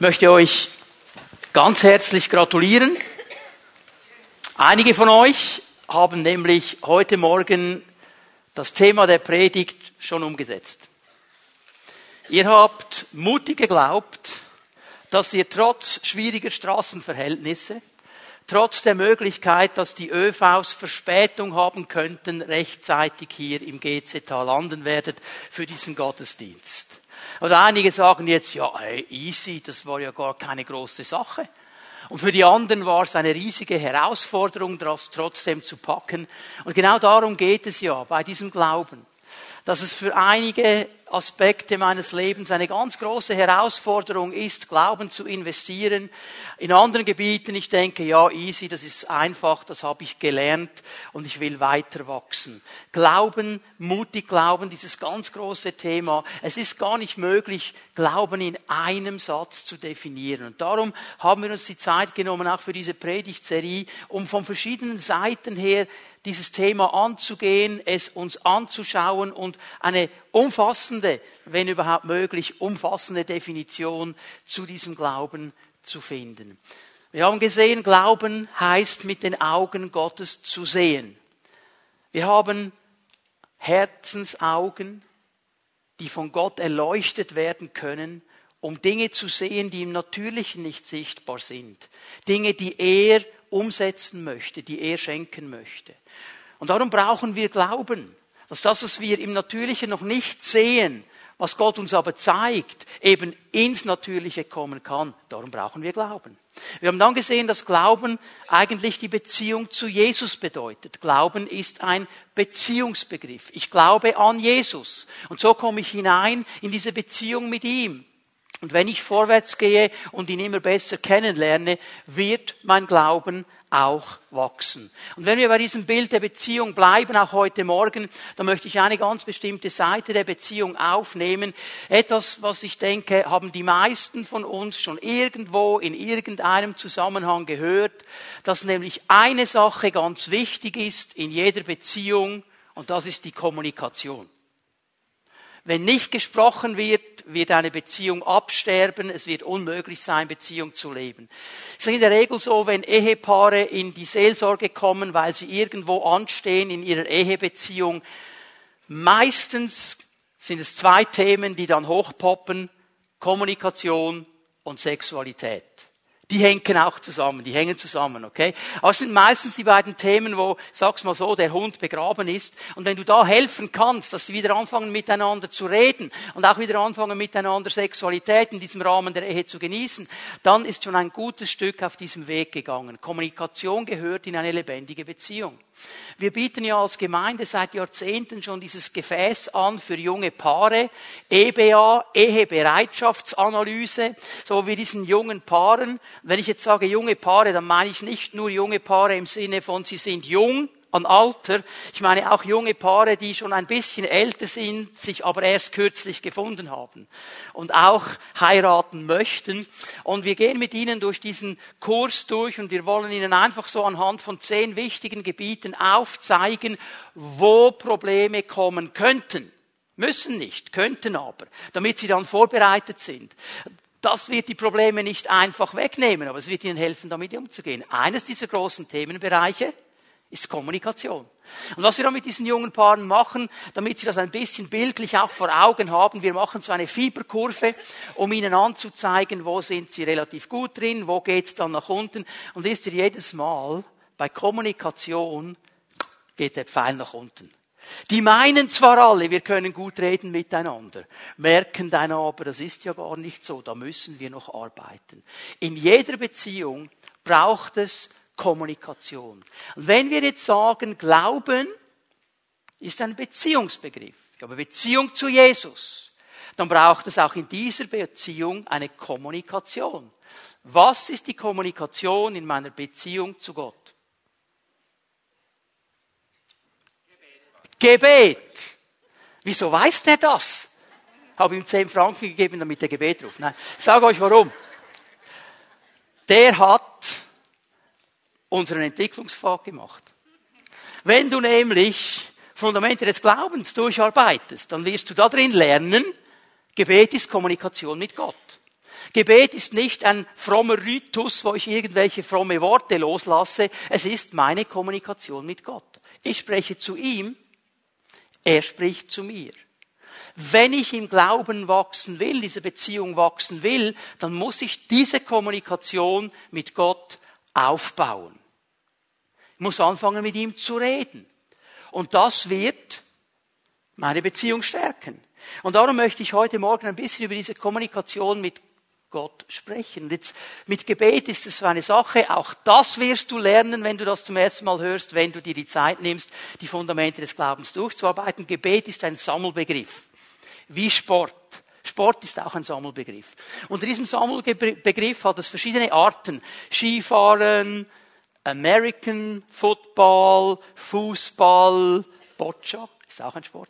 Ich möchte euch ganz herzlich gratulieren. Einige von euch haben nämlich heute Morgen das Thema der Predigt schon umgesetzt. Ihr habt mutig geglaubt, dass ihr trotz schwieriger Straßenverhältnisse, trotz der Möglichkeit, dass die ÖVs Verspätung haben könnten, rechtzeitig hier im GZH landen werdet für diesen Gottesdienst. Oder einige sagen jetzt, ja, ey, easy, das war ja gar keine große Sache. Und für die anderen war es eine riesige Herausforderung, das trotzdem zu packen. Und genau darum geht es ja bei diesem Glauben dass es für einige Aspekte meines Lebens eine ganz große Herausforderung ist, Glauben zu investieren. In anderen Gebieten, ich denke, ja, easy, das ist einfach, das habe ich gelernt und ich will weiter wachsen. Glauben, mutig glauben, dieses ganz große Thema. Es ist gar nicht möglich, Glauben in einem Satz zu definieren. Und darum haben wir uns die Zeit genommen, auch für diese Predigtserie, um von verschiedenen Seiten her dieses Thema anzugehen, es uns anzuschauen und eine umfassende, wenn überhaupt möglich, umfassende Definition zu diesem Glauben zu finden. Wir haben gesehen, Glauben heißt mit den Augen Gottes zu sehen. Wir haben Herzensaugen, die von Gott erleuchtet werden können, um Dinge zu sehen, die im Natürlichen nicht sichtbar sind. Dinge, die er umsetzen möchte, die er schenken möchte. Und darum brauchen wir Glauben, dass das, was wir im Natürlichen noch nicht sehen, was Gott uns aber zeigt, eben ins Natürliche kommen kann. Darum brauchen wir Glauben. Wir haben dann gesehen, dass Glauben eigentlich die Beziehung zu Jesus bedeutet. Glauben ist ein Beziehungsbegriff. Ich glaube an Jesus. Und so komme ich hinein in diese Beziehung mit ihm. Und wenn ich vorwärts gehe und ihn immer besser kennenlerne, wird mein Glauben auch wachsen. Und wenn wir bei diesem Bild der Beziehung bleiben, auch heute Morgen, dann möchte ich eine ganz bestimmte Seite der Beziehung aufnehmen. Etwas, was ich denke, haben die meisten von uns schon irgendwo in irgendeinem Zusammenhang gehört, dass nämlich eine Sache ganz wichtig ist in jeder Beziehung, und das ist die Kommunikation. Wenn nicht gesprochen wird, wird eine Beziehung absterben, es wird unmöglich sein, Beziehung zu leben. Es ist in der Regel so, wenn Ehepaare in die Seelsorge kommen, weil sie irgendwo anstehen in ihrer Ehebeziehung, meistens sind es zwei Themen, die dann hochpoppen, Kommunikation und Sexualität die hängen auch zusammen, die hängen zusammen, okay? Aber es sind meistens die beiden Themen, wo, sag's mal so, der Hund begraben ist. Und wenn du da helfen kannst, dass sie wieder anfangen miteinander zu reden und auch wieder anfangen miteinander Sexualität in diesem Rahmen der Ehe zu genießen, dann ist schon ein gutes Stück auf diesem Weg gegangen. Kommunikation gehört in eine lebendige Beziehung. Wir bieten ja als Gemeinde seit Jahrzehnten schon dieses Gefäß an für junge Paare, EBA, Ehebereitschaftsanalyse, so wie diesen jungen Paaren. Wenn ich jetzt sage junge Paare, dann meine ich nicht nur junge Paare im Sinne von sie sind jung, an Alter. Ich meine auch junge Paare, die schon ein bisschen älter sind, sich aber erst kürzlich gefunden haben und auch heiraten möchten. Und wir gehen mit ihnen durch diesen Kurs durch und wir wollen ihnen einfach so anhand von zehn wichtigen Gebieten aufzeigen, wo Probleme kommen könnten. Müssen nicht, könnten aber, damit sie dann vorbereitet sind. Das wird die Probleme nicht einfach wegnehmen, aber es wird ihnen helfen, damit umzugehen. Eines dieser großen Themenbereiche ist Kommunikation. Und was wir dann mit diesen jungen Paaren machen, damit sie das ein bisschen bildlich auch vor Augen haben, wir machen so eine Fieberkurve, um ihnen anzuzeigen, wo sind sie relativ gut drin, wo geht's dann nach unten. Und wisst ihr, jedes Mal bei Kommunikation geht der Pfeil nach unten. Die meinen zwar alle, wir können gut reden miteinander, merken dann aber, das ist ja gar nicht so, da müssen wir noch arbeiten. In jeder Beziehung braucht es Kommunikation. Und wenn wir jetzt sagen, Glauben ist ein Beziehungsbegriff, ich habe Beziehung zu Jesus, dann braucht es auch in dieser Beziehung eine Kommunikation. Was ist die Kommunikation in meiner Beziehung zu Gott? Gebet. Gebet. Wieso weiß der das? Habe ihm zehn Franken gegeben, damit er Gebet ruft. Nein, ich sage euch warum. Der hat unseren Entwicklungspfad gemacht. Wenn du nämlich Fundamente des Glaubens durcharbeitest, dann wirst du da drin lernen, Gebet ist Kommunikation mit Gott. Gebet ist nicht ein frommer Ritus, wo ich irgendwelche fromme Worte loslasse. Es ist meine Kommunikation mit Gott. Ich spreche zu ihm, er spricht zu mir. Wenn ich im Glauben wachsen will, diese Beziehung wachsen will, dann muss ich diese Kommunikation mit Gott aufbauen. Muss anfangen, mit ihm zu reden. Und das wird meine Beziehung stärken. Und darum möchte ich heute Morgen ein bisschen über diese Kommunikation mit Gott sprechen. Jetzt mit Gebet ist es so eine Sache, auch das wirst du lernen, wenn du das zum ersten Mal hörst, wenn du dir die Zeit nimmst, die Fundamente des Glaubens durchzuarbeiten. Gebet ist ein Sammelbegriff, wie Sport. Sport ist auch ein Sammelbegriff. Unter diesem Sammelbegriff hat es verschiedene Arten. Skifahren, American Football, Fußball, Boccia, ist auch ein Sport.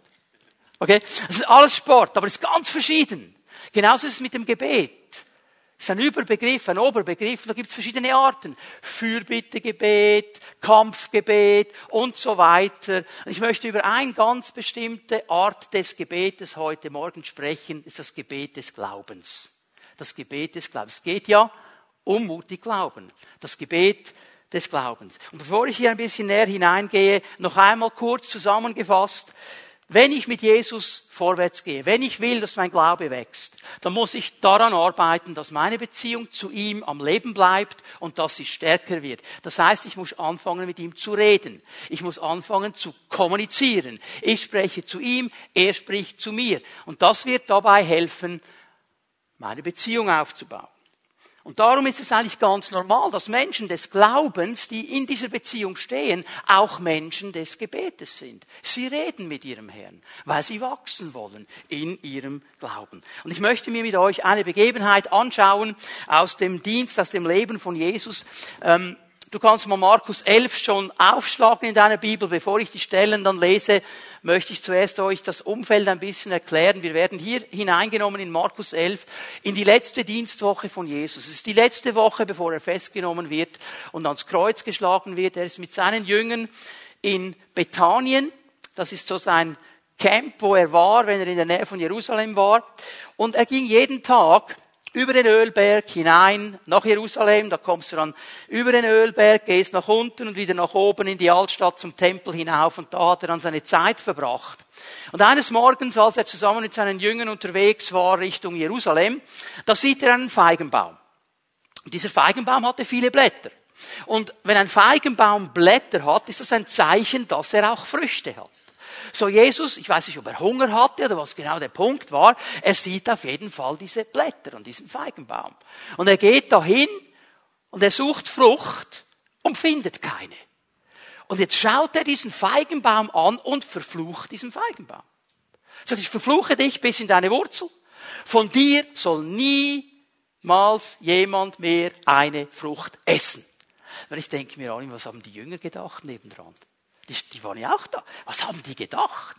Okay? Das ist alles Sport, aber es ist ganz verschieden. Genauso ist es mit dem Gebet. Es ist ein Überbegriff, ein Oberbegriff, da gibt es verschiedene Arten. Fürbittegebet, Kampfgebet und so weiter. Ich möchte über eine ganz bestimmte Art des Gebetes heute Morgen sprechen, das ist das Gebet des Glaubens. Das Gebet des Glaubens. Es geht ja um mutig Glauben. Das Gebet des Glaubens. Und bevor ich hier ein bisschen näher hineingehe, noch einmal kurz zusammengefasst, wenn ich mit Jesus vorwärts gehe, wenn ich will, dass mein Glaube wächst, dann muss ich daran arbeiten, dass meine Beziehung zu ihm am Leben bleibt und dass sie stärker wird. Das heißt, ich muss anfangen, mit ihm zu reden. Ich muss anfangen zu kommunizieren. Ich spreche zu ihm, er spricht zu mir. Und das wird dabei helfen, meine Beziehung aufzubauen. Und darum ist es eigentlich ganz normal, dass Menschen des Glaubens, die in dieser Beziehung stehen, auch Menschen des Gebetes sind. Sie reden mit ihrem Herrn, weil sie wachsen wollen in ihrem Glauben. Und ich möchte mir mit euch eine Begebenheit anschauen aus dem Dienst, aus dem Leben von Jesus. Ähm, Du kannst mal Markus 11 schon aufschlagen in deiner Bibel. Bevor ich die Stellen dann lese, möchte ich zuerst euch das Umfeld ein bisschen erklären. Wir werden hier hineingenommen in Markus 11 in die letzte Dienstwoche von Jesus. Es ist die letzte Woche, bevor er festgenommen wird und ans Kreuz geschlagen wird. Er ist mit seinen Jüngern in Bethanien. Das ist so sein Camp, wo er war, wenn er in der Nähe von Jerusalem war. Und er ging jeden Tag über den Ölberg hinein nach Jerusalem, da kommst du dann über den Ölberg, gehst nach unten und wieder nach oben in die Altstadt zum Tempel hinauf und da hat er dann seine Zeit verbracht. Und eines Morgens, als er zusammen mit seinen Jüngern unterwegs war Richtung Jerusalem, da sieht er einen Feigenbaum. Und dieser Feigenbaum hatte viele Blätter. Und wenn ein Feigenbaum Blätter hat, ist das ein Zeichen, dass er auch Früchte hat. So Jesus, ich weiß nicht, ob er Hunger hatte oder was genau der Punkt war, er sieht auf jeden Fall diese Blätter und diesen Feigenbaum. Und er geht dahin und er sucht Frucht und findet keine. Und jetzt schaut er diesen Feigenbaum an und verflucht diesen Feigenbaum. Sagt, ich verfluche dich bis in deine Wurzel. Von dir soll niemals jemand mehr eine Frucht essen. Weil ich denke mir auch, was haben die Jünger gedacht nebendran? Die, die waren ja auch da. Was haben die gedacht?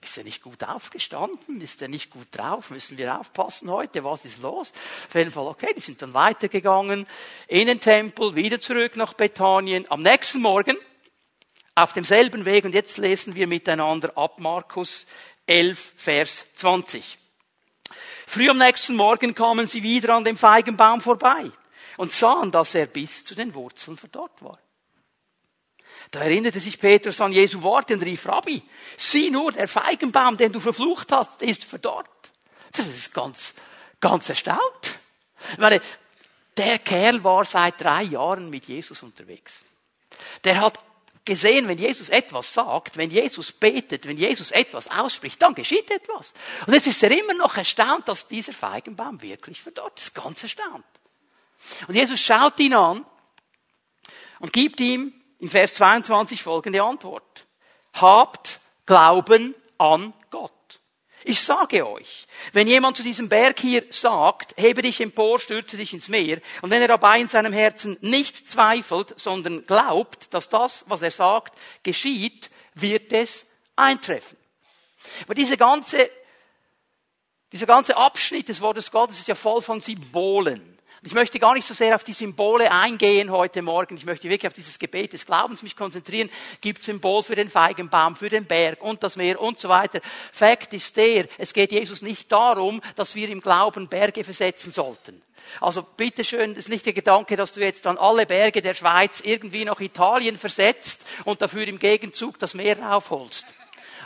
Ist er nicht gut aufgestanden? Ist er nicht gut drauf? Müssen wir aufpassen heute? Was ist los? Auf jeden Fall, okay, die sind dann weitergegangen in den Tempel, wieder zurück nach Bethanien. Am nächsten Morgen auf demselben Weg und jetzt lesen wir miteinander ab Markus 11, Vers 20. Früh am nächsten Morgen kamen sie wieder an dem Feigenbaum vorbei und sahen, dass er bis zu den Wurzeln verdorrt war. Da erinnerte sich Petrus an Jesu Worte und rief, Rabbi, sieh nur, der Feigenbaum, den du verflucht hast, ist verdorrt. Das ist ganz, ganz erstaunt. Ich meine, der Kerl war seit drei Jahren mit Jesus unterwegs. Der hat gesehen, wenn Jesus etwas sagt, wenn Jesus betet, wenn Jesus etwas ausspricht, dann geschieht etwas. Und jetzt ist er immer noch erstaunt, dass dieser Feigenbaum wirklich verdorrt ist. Ganz erstaunt. Und Jesus schaut ihn an und gibt ihm in Vers 22 folgende Antwort. Habt Glauben an Gott. Ich sage euch, wenn jemand zu diesem Berg hier sagt, hebe dich empor, stürze dich ins Meer, und wenn er dabei in seinem Herzen nicht zweifelt, sondern glaubt, dass das, was er sagt, geschieht, wird es eintreffen. Aber diese ganze, dieser ganze Abschnitt des Wortes Gottes ist ja voll von Symbolen. Ich möchte gar nicht so sehr auf die Symbole eingehen heute Morgen. Ich möchte wirklich auf dieses Gebet des Glaubens mich konzentrieren. Gibt Symbol für den Feigenbaum, für den Berg und das Meer und so weiter. Fakt ist der, es geht Jesus nicht darum, dass wir im Glauben Berge versetzen sollten. Also bitteschön, ist nicht der Gedanke, dass du jetzt dann alle Berge der Schweiz irgendwie nach Italien versetzt und dafür im Gegenzug das Meer raufholst.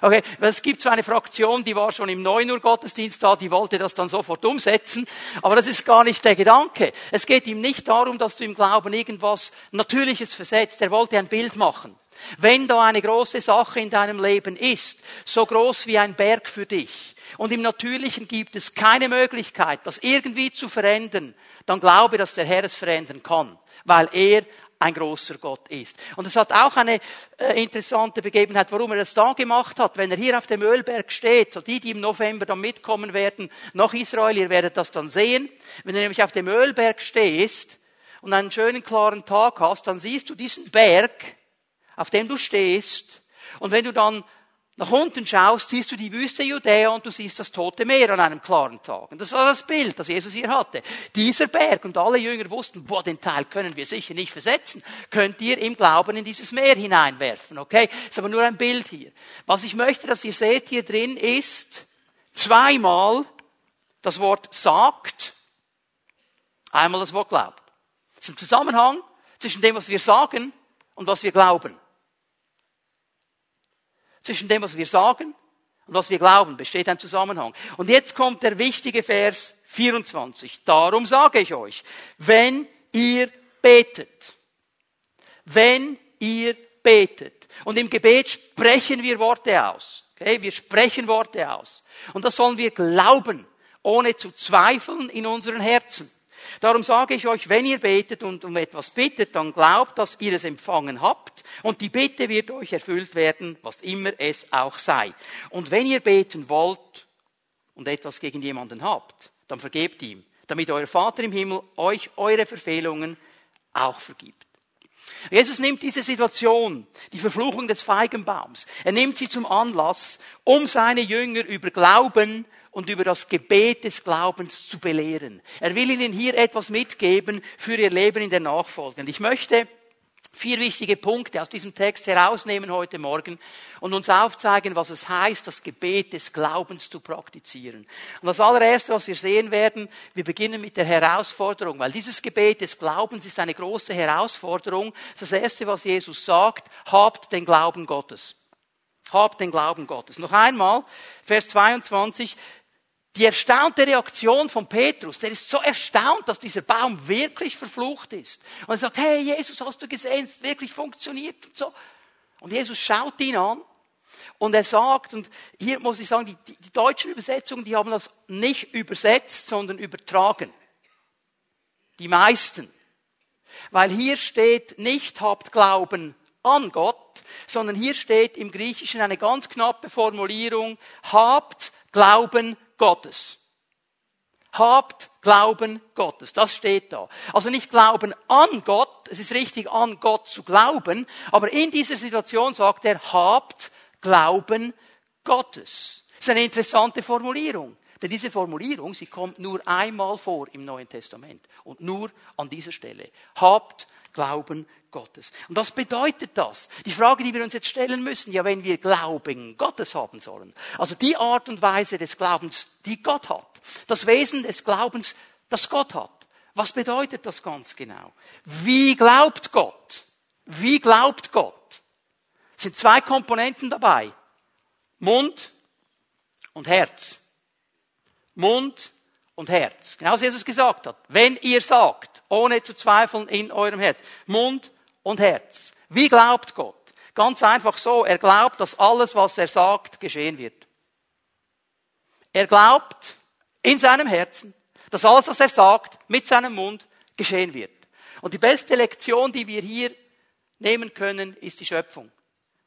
Okay, es gibt so eine Fraktion, die war schon im 9 Uhr Gottesdienst da, die wollte das dann sofort umsetzen. Aber das ist gar nicht der Gedanke. Es geht ihm nicht darum, dass du im Glauben irgendwas Natürliches versetzt. Er wollte ein Bild machen. Wenn da eine große Sache in deinem Leben ist, so groß wie ein Berg für dich, und im Natürlichen gibt es keine Möglichkeit, das irgendwie zu verändern, dann glaube, dass der Herr es verändern kann, weil er ein großer Gott ist. Und es hat auch eine äh, interessante Begebenheit, warum er das da gemacht hat. Wenn er hier auf dem Ölberg steht, so die, die im November dann mitkommen werden, nach Israel, ihr werdet das dann sehen. Wenn du nämlich auf dem Ölberg stehst und einen schönen klaren Tag hast, dann siehst du diesen Berg, auf dem du stehst. Und wenn du dann nach unten schaust, siehst du die Wüste Judäa und du siehst das Tote Meer an einem klaren Tag. Und das war das Bild, das Jesus hier hatte. Dieser Berg und alle Jünger wussten, boah, den Teil können wir sicher nicht versetzen. Könnt ihr im Glauben in dieses Meer hineinwerfen, okay? Ist aber nur ein Bild hier. Was ich möchte, dass ihr seht hier drin ist zweimal das Wort sagt, einmal das Wort glaubt. Das ist ein Zusammenhang zwischen dem, was wir sagen und was wir glauben. Zwischen dem, was wir sagen und was wir glauben, besteht ein Zusammenhang. Und jetzt kommt der wichtige Vers 24. Darum sage ich euch, wenn ihr betet, wenn ihr betet, und im Gebet sprechen wir Worte aus. Okay? Wir sprechen Worte aus. Und das sollen wir glauben, ohne zu zweifeln in unseren Herzen. Darum sage ich euch, wenn ihr betet und um etwas bittet, dann glaubt, dass ihr es empfangen habt und die Bitte wird euch erfüllt werden, was immer es auch sei. Und wenn ihr beten wollt und etwas gegen jemanden habt, dann vergebt ihm, damit euer Vater im Himmel euch eure Verfehlungen auch vergibt. Jesus nimmt diese Situation, die Verfluchung des Feigenbaums, er nimmt sie zum Anlass, um seine Jünger über Glauben und über das Gebet des Glaubens zu belehren. Er will ihnen hier etwas mitgeben für ihr Leben in der Nachfolge. Und ich möchte vier wichtige Punkte aus diesem Text herausnehmen heute Morgen und uns aufzeigen, was es heißt, das Gebet des Glaubens zu praktizieren. Und das allererste, was wir sehen werden, wir beginnen mit der Herausforderung, weil dieses Gebet des Glaubens ist eine große Herausforderung. Das erste, was Jesus sagt, habt den Glauben Gottes. Habt den Glauben Gottes. Noch einmal, Vers 22, die erstaunte Reaktion von Petrus, der ist so erstaunt, dass dieser Baum wirklich verflucht ist. Und er sagt, hey Jesus, hast du gesehen, es wirklich funktioniert und so. Und Jesus schaut ihn an und er sagt, und hier muss ich sagen, die, die, die deutschen Übersetzungen, die haben das nicht übersetzt, sondern übertragen. Die meisten. Weil hier steht nicht, habt Glauben an Gott, sondern hier steht im Griechischen eine ganz knappe Formulierung, habt Glauben Gottes. Habt Glauben Gottes. Das steht da. Also nicht Glauben an Gott. Es ist richtig, an Gott zu glauben. Aber in dieser Situation sagt er, habt Glauben Gottes. Das ist eine interessante Formulierung. Denn diese Formulierung, sie kommt nur einmal vor im Neuen Testament. Und nur an dieser Stelle. Habt Glauben Gottes. Und was bedeutet das? Die Frage, die wir uns jetzt stellen müssen, ja, wenn wir Glauben Gottes haben sollen, also die Art und Weise des Glaubens, die Gott hat, das Wesen des Glaubens, das Gott hat, was bedeutet das ganz genau? Wie glaubt Gott? Wie glaubt Gott? Es sind zwei Komponenten dabei. Mund und Herz. Mund und Herz. Genauso wie Jesus gesagt hat. Wenn ihr sagt, ohne zu zweifeln in eurem Herz, Mund und Herz. Wie glaubt Gott? Ganz einfach so, er glaubt, dass alles, was er sagt, geschehen wird. Er glaubt in seinem Herzen, dass alles, was er sagt, mit seinem Mund geschehen wird. Und die beste Lektion, die wir hier nehmen können, ist die Schöpfung.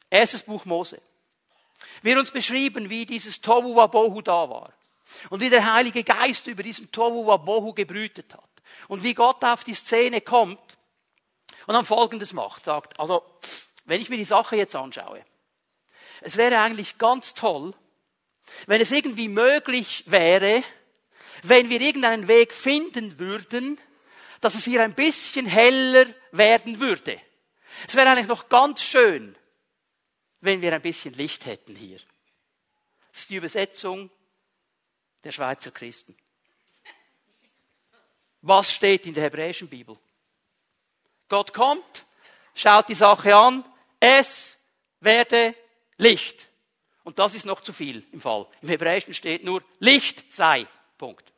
Erstes Buch Mose. Wir uns beschrieben, wie dieses Tohu Wabohu da war. Und wie der Heilige Geist über diesem Tohu Wabohu gebrütet hat. Und wie Gott auf die Szene kommt und dann Folgendes macht, sagt, also, wenn ich mir die Sache jetzt anschaue, es wäre eigentlich ganz toll, wenn es irgendwie möglich wäre, wenn wir irgendeinen Weg finden würden, dass es hier ein bisschen heller werden würde. Es wäre eigentlich noch ganz schön, wenn wir ein bisschen Licht hätten hier. Das ist die Übersetzung der Schweizer Christen. Was steht in der hebräischen Bibel? Gott kommt, schaut die Sache an, es werde Licht. Und das ist noch zu viel im Fall. Im Hebräischen steht nur Licht sei. Punkt.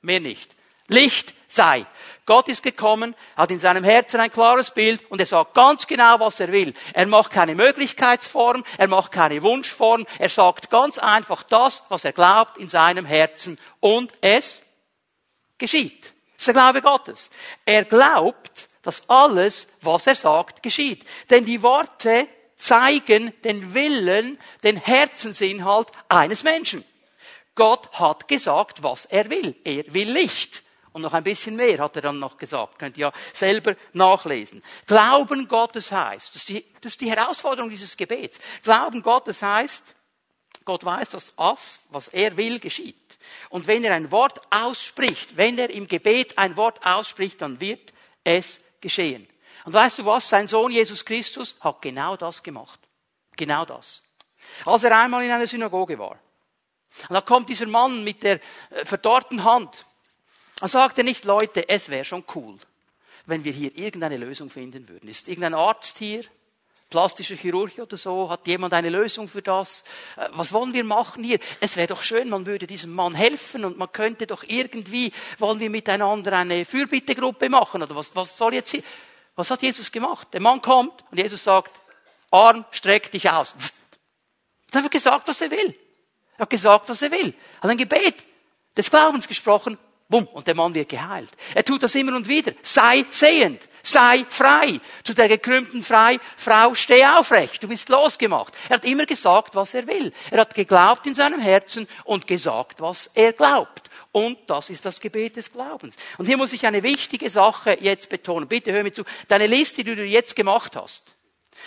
Mehr nicht. Licht sei. Gott ist gekommen, hat in seinem Herzen ein klares Bild und er sagt ganz genau, was er will. Er macht keine Möglichkeitsform, er macht keine Wunschform, er sagt ganz einfach das, was er glaubt in seinem Herzen und es geschieht. Das ist der Glaube Gottes. Er glaubt, dass alles, was er sagt, geschieht. Denn die Worte zeigen den Willen, den Herzensinhalt eines Menschen. Gott hat gesagt, was er will. Er will Licht. Und noch ein bisschen mehr hat er dann noch gesagt. Könnt ihr ja selber nachlesen. Glauben Gottes heißt, das ist, die, das ist die Herausforderung dieses Gebets. Glauben Gottes heißt, Gott weiß, dass das, was er will, geschieht. Und wenn er ein Wort ausspricht, wenn er im Gebet ein Wort ausspricht, dann wird es geschehen. Und weißt du was? Sein Sohn Jesus Christus hat genau das gemacht. Genau das. Als er einmal in einer Synagoge war. Und da kommt dieser Mann mit der äh, verdorrten Hand. Dann sagt er nicht, Leute, es wäre schon cool, wenn wir hier irgendeine Lösung finden würden. Ist irgendein Arzt hier? Plastischer Chirurg oder so? Hat jemand eine Lösung für das? Äh, was wollen wir machen hier? Es wäre doch schön, man würde diesem Mann helfen und man könnte doch irgendwie, wollen wir miteinander eine Fürbittegruppe machen oder was, was soll jetzt hier? Was hat Jesus gemacht? Der Mann kommt und Jesus sagt, Arm, streck dich aus. Er hat gesagt, was er will. Er hat gesagt, was er will. Er hat ein Gebet des Glaubens gesprochen. Bumm, und der Mann wird geheilt. Er tut das immer und wieder. Sei sehend. Sei frei. Zu der gekrümmten frei, Frau, steh aufrecht. Du bist losgemacht. Er hat immer gesagt, was er will. Er hat geglaubt in seinem Herzen und gesagt, was er glaubt. Und das ist das Gebet des Glaubens. Und hier muss ich eine wichtige Sache jetzt betonen. Bitte hör mir zu. Deine Liste, die du jetzt gemacht hast,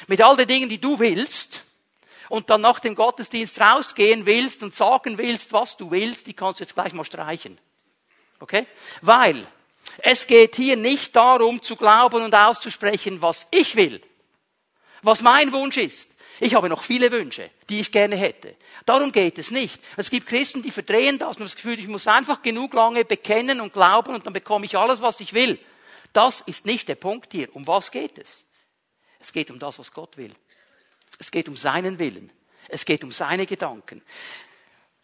mit all den Dingen, die du willst, und dann nach dem Gottesdienst rausgehen willst und sagen willst, was du willst, die kannst du jetzt gleich mal streichen. Okay? Weil es geht hier nicht darum zu glauben und auszusprechen, was ich will, was mein Wunsch ist. Ich habe noch viele Wünsche, die ich gerne hätte. Darum geht es nicht. Es gibt Christen, die verdrehen das und das Gefühl, ich muss einfach genug lange bekennen und glauben und dann bekomme ich alles, was ich will. Das ist nicht der Punkt hier. Um was geht es? Es geht um das, was Gott will. Es geht um seinen Willen. Es geht um seine Gedanken.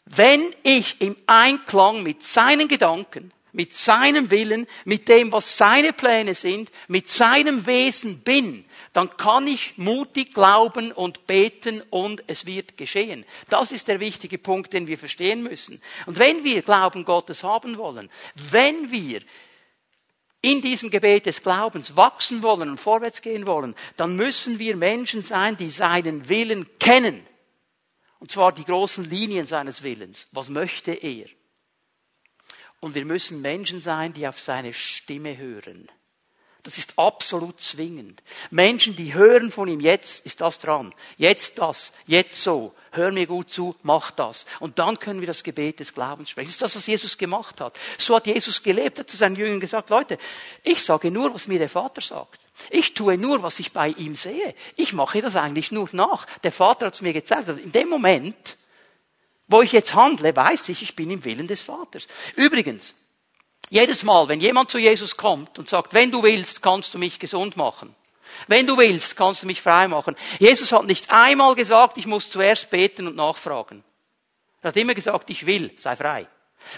Wenn ich im Einklang mit seinen Gedanken, mit seinem Willen, mit dem, was seine Pläne sind, mit seinem Wesen bin, dann kann ich mutig glauben und beten und es wird geschehen. Das ist der wichtige Punkt, den wir verstehen müssen. Und wenn wir Glauben Gottes haben wollen, wenn wir in diesem Gebet des Glaubens wachsen wollen und vorwärts gehen wollen, dann müssen wir Menschen sein, die seinen Willen kennen. Und zwar die großen Linien seines Willens. Was möchte er? Und wir müssen Menschen sein, die auf seine Stimme hören. Das ist absolut zwingend. Menschen, die hören von ihm, jetzt ist das dran, jetzt das, jetzt so, hör mir gut zu, mach das. Und dann können wir das Gebet des Glaubens sprechen. Das ist das, was Jesus gemacht hat. So hat Jesus gelebt, hat zu seinen Jüngern gesagt, Leute, ich sage nur, was mir der Vater sagt. Ich tue nur, was ich bei ihm sehe. Ich mache das eigentlich nur nach. Der Vater hat es mir gezeigt. In dem Moment, wo ich jetzt handle, weiß ich, ich bin im Willen des Vaters. Übrigens, jedes Mal, wenn jemand zu Jesus kommt und sagt, wenn du willst, kannst du mich gesund machen. Wenn du willst, kannst du mich frei machen. Jesus hat nicht einmal gesagt, ich muss zuerst beten und nachfragen. Er hat immer gesagt, ich will, sei frei.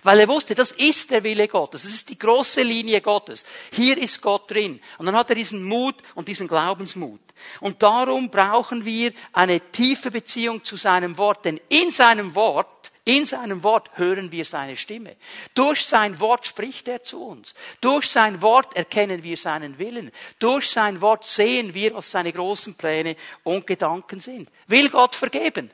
Weil er wusste, das ist der Wille Gottes. Das ist die große Linie Gottes. Hier ist Gott drin. Und dann hat er diesen Mut und diesen Glaubensmut. Und darum brauchen wir eine tiefe Beziehung zu seinem Wort. Denn in seinem Wort in seinem Wort hören wir seine Stimme. Durch sein Wort spricht er zu uns. Durch sein Wort erkennen wir seinen Willen. Durch sein Wort sehen wir, was seine großen Pläne und Gedanken sind. Will Gott vergeben?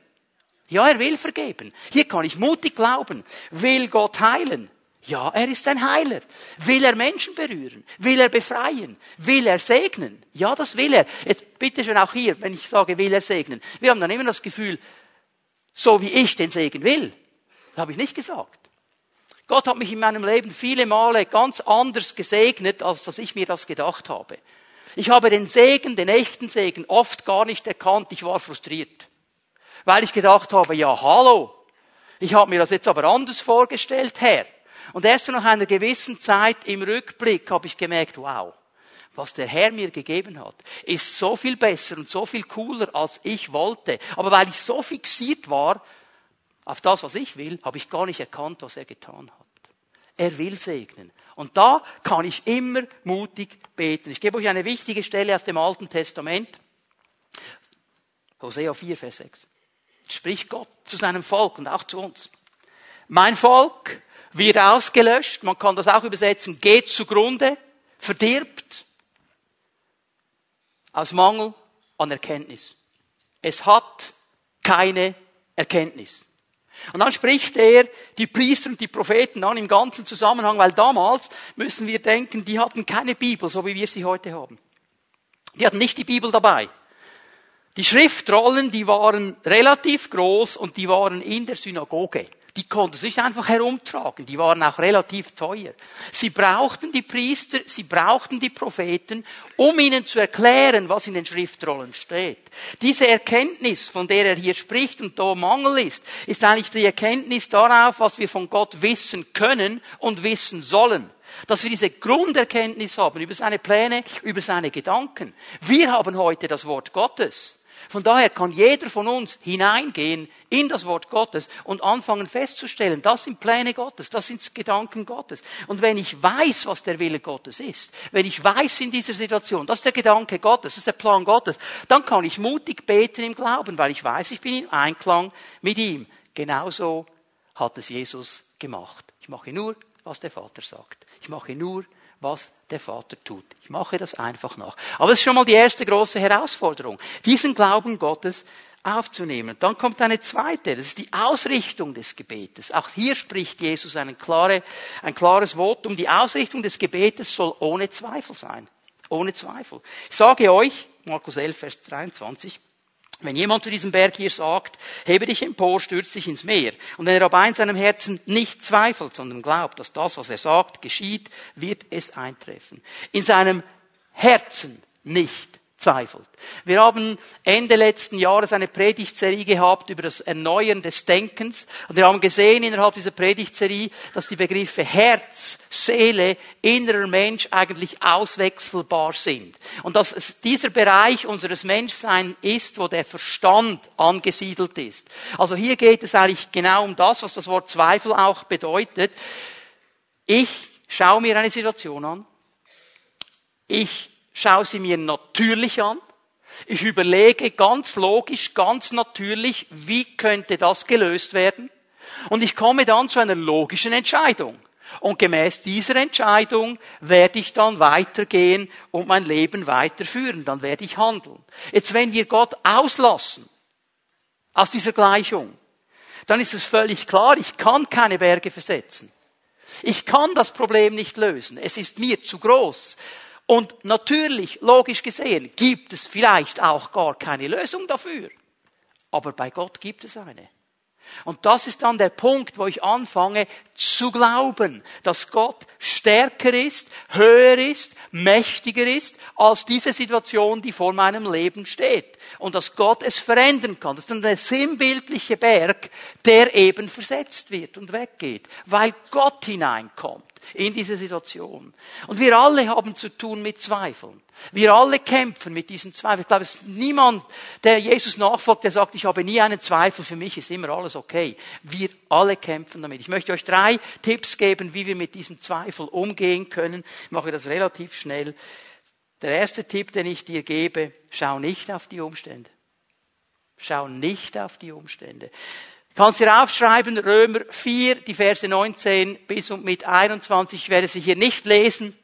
Ja, er will vergeben. Hier kann ich mutig glauben. Will Gott heilen? Ja, er ist ein Heiler. Will er Menschen berühren? Will er befreien? Will er segnen? Ja, das will er. Jetzt bitte schön auch hier, wenn ich sage, will er segnen. Wir haben dann immer das Gefühl, so wie ich den Segen will. Das habe ich nicht gesagt. Gott hat mich in meinem Leben viele Male ganz anders gesegnet, als dass ich mir das gedacht habe. Ich habe den Segen, den echten Segen, oft gar nicht erkannt. Ich war frustriert. Weil ich gedacht habe, ja, hallo, ich habe mir das jetzt aber anders vorgestellt, Herr. Und erst nach einer gewissen Zeit im Rückblick habe ich gemerkt, wow, was der Herr mir gegeben hat, ist so viel besser und so viel cooler, als ich wollte. Aber weil ich so fixiert war auf das, was ich will, habe ich gar nicht erkannt, was er getan hat. Er will segnen. Und da kann ich immer mutig beten. Ich gebe euch eine wichtige Stelle aus dem Alten Testament. Hosea 4, Vers 6. Spricht Gott zu seinem Volk und auch zu uns. Mein Volk wird ausgelöscht, man kann das auch übersetzen, geht zugrunde, verdirbt, aus Mangel an Erkenntnis. Es hat keine Erkenntnis. Und dann spricht er die Priester und die Propheten an im ganzen Zusammenhang, weil damals müssen wir denken, die hatten keine Bibel, so wie wir sie heute haben. Die hatten nicht die Bibel dabei. Die Schriftrollen, die waren relativ groß und die waren in der Synagoge. Die konnten sich einfach herumtragen. Die waren auch relativ teuer. Sie brauchten die Priester, sie brauchten die Propheten, um ihnen zu erklären, was in den Schriftrollen steht. Diese Erkenntnis, von der er hier spricht und da Mangel ist, ist eigentlich die Erkenntnis darauf, was wir von Gott wissen können und wissen sollen. Dass wir diese Grunderkenntnis haben über seine Pläne, über seine Gedanken. Wir haben heute das Wort Gottes. Von daher kann jeder von uns hineingehen in das Wort Gottes und anfangen festzustellen, das sind Pläne Gottes, das sind Gedanken Gottes. Und wenn ich weiß, was der Wille Gottes ist, wenn ich weiß in dieser Situation, das ist der Gedanke Gottes, das ist der Plan Gottes, dann kann ich mutig beten im Glauben, weil ich weiß, ich bin im Einklang mit ihm. Genauso hat es Jesus gemacht. Ich mache nur, was der Vater sagt. Ich mache nur, was der Vater tut. Ich mache das einfach nach. Aber das ist schon mal die erste große Herausforderung, diesen Glauben Gottes aufzunehmen. Dann kommt eine zweite, das ist die Ausrichtung des Gebetes. Auch hier spricht Jesus ein, klare, ein klares Votum. Die Ausrichtung des Gebetes soll ohne Zweifel sein. Ohne Zweifel. Ich sage euch, Markus 11, Vers 23, wenn jemand zu diesem Berg hier sagt, hebe dich empor, stürz dich ins Meer, und wenn er aber in seinem Herzen nicht zweifelt, sondern glaubt, dass das, was er sagt, geschieht, wird es eintreffen. In seinem Herzen nicht zweifelt. Wir haben Ende letzten Jahres eine Predigtserie gehabt über das Erneuern des Denkens und wir haben gesehen innerhalb dieser Predigtserie, dass die Begriffe Herz, Seele, innerer Mensch eigentlich auswechselbar sind und dass es dieser Bereich unseres Menschseins ist, wo der Verstand angesiedelt ist. Also hier geht es eigentlich genau um das, was das Wort Zweifel auch bedeutet. Ich schaue mir eine Situation an. Ich schaue sie mir natürlich an. Ich überlege ganz logisch, ganz natürlich, wie könnte das gelöst werden? Und ich komme dann zu einer logischen Entscheidung. Und gemäß dieser Entscheidung werde ich dann weitergehen und mein Leben weiterführen. Dann werde ich handeln. Jetzt, wenn wir Gott auslassen aus dieser Gleichung, dann ist es völlig klar, ich kann keine Berge versetzen. Ich kann das Problem nicht lösen. Es ist mir zu groß. Und natürlich, logisch gesehen, gibt es vielleicht auch gar keine Lösung dafür. Aber bei Gott gibt es eine. Und das ist dann der Punkt, wo ich anfange zu glauben, dass Gott stärker ist, höher ist, mächtiger ist als diese Situation, die vor meinem Leben steht. Und dass Gott es verändern kann. Das ist dann der sinnbildliche Berg, der eben versetzt wird und weggeht, weil Gott hineinkommt in diese Situation. Und wir alle haben zu tun mit Zweifeln. Wir alle kämpfen mit diesen Zweifeln. Ich glaube, es ist niemand, der Jesus nachfolgt, der sagt, ich habe nie einen Zweifel, für mich ist immer alles okay. Wir alle kämpfen damit. Ich möchte euch drei Tipps geben, wie wir mit diesem Zweifel umgehen können. Ich mache das relativ schnell. Der erste Tipp, den ich dir gebe, schau nicht auf die Umstände. Schau nicht auf die Umstände. Kannst hier aufschreiben, Römer 4, die Verse 19 bis und mit 21. Ich werde sie hier nicht lesen,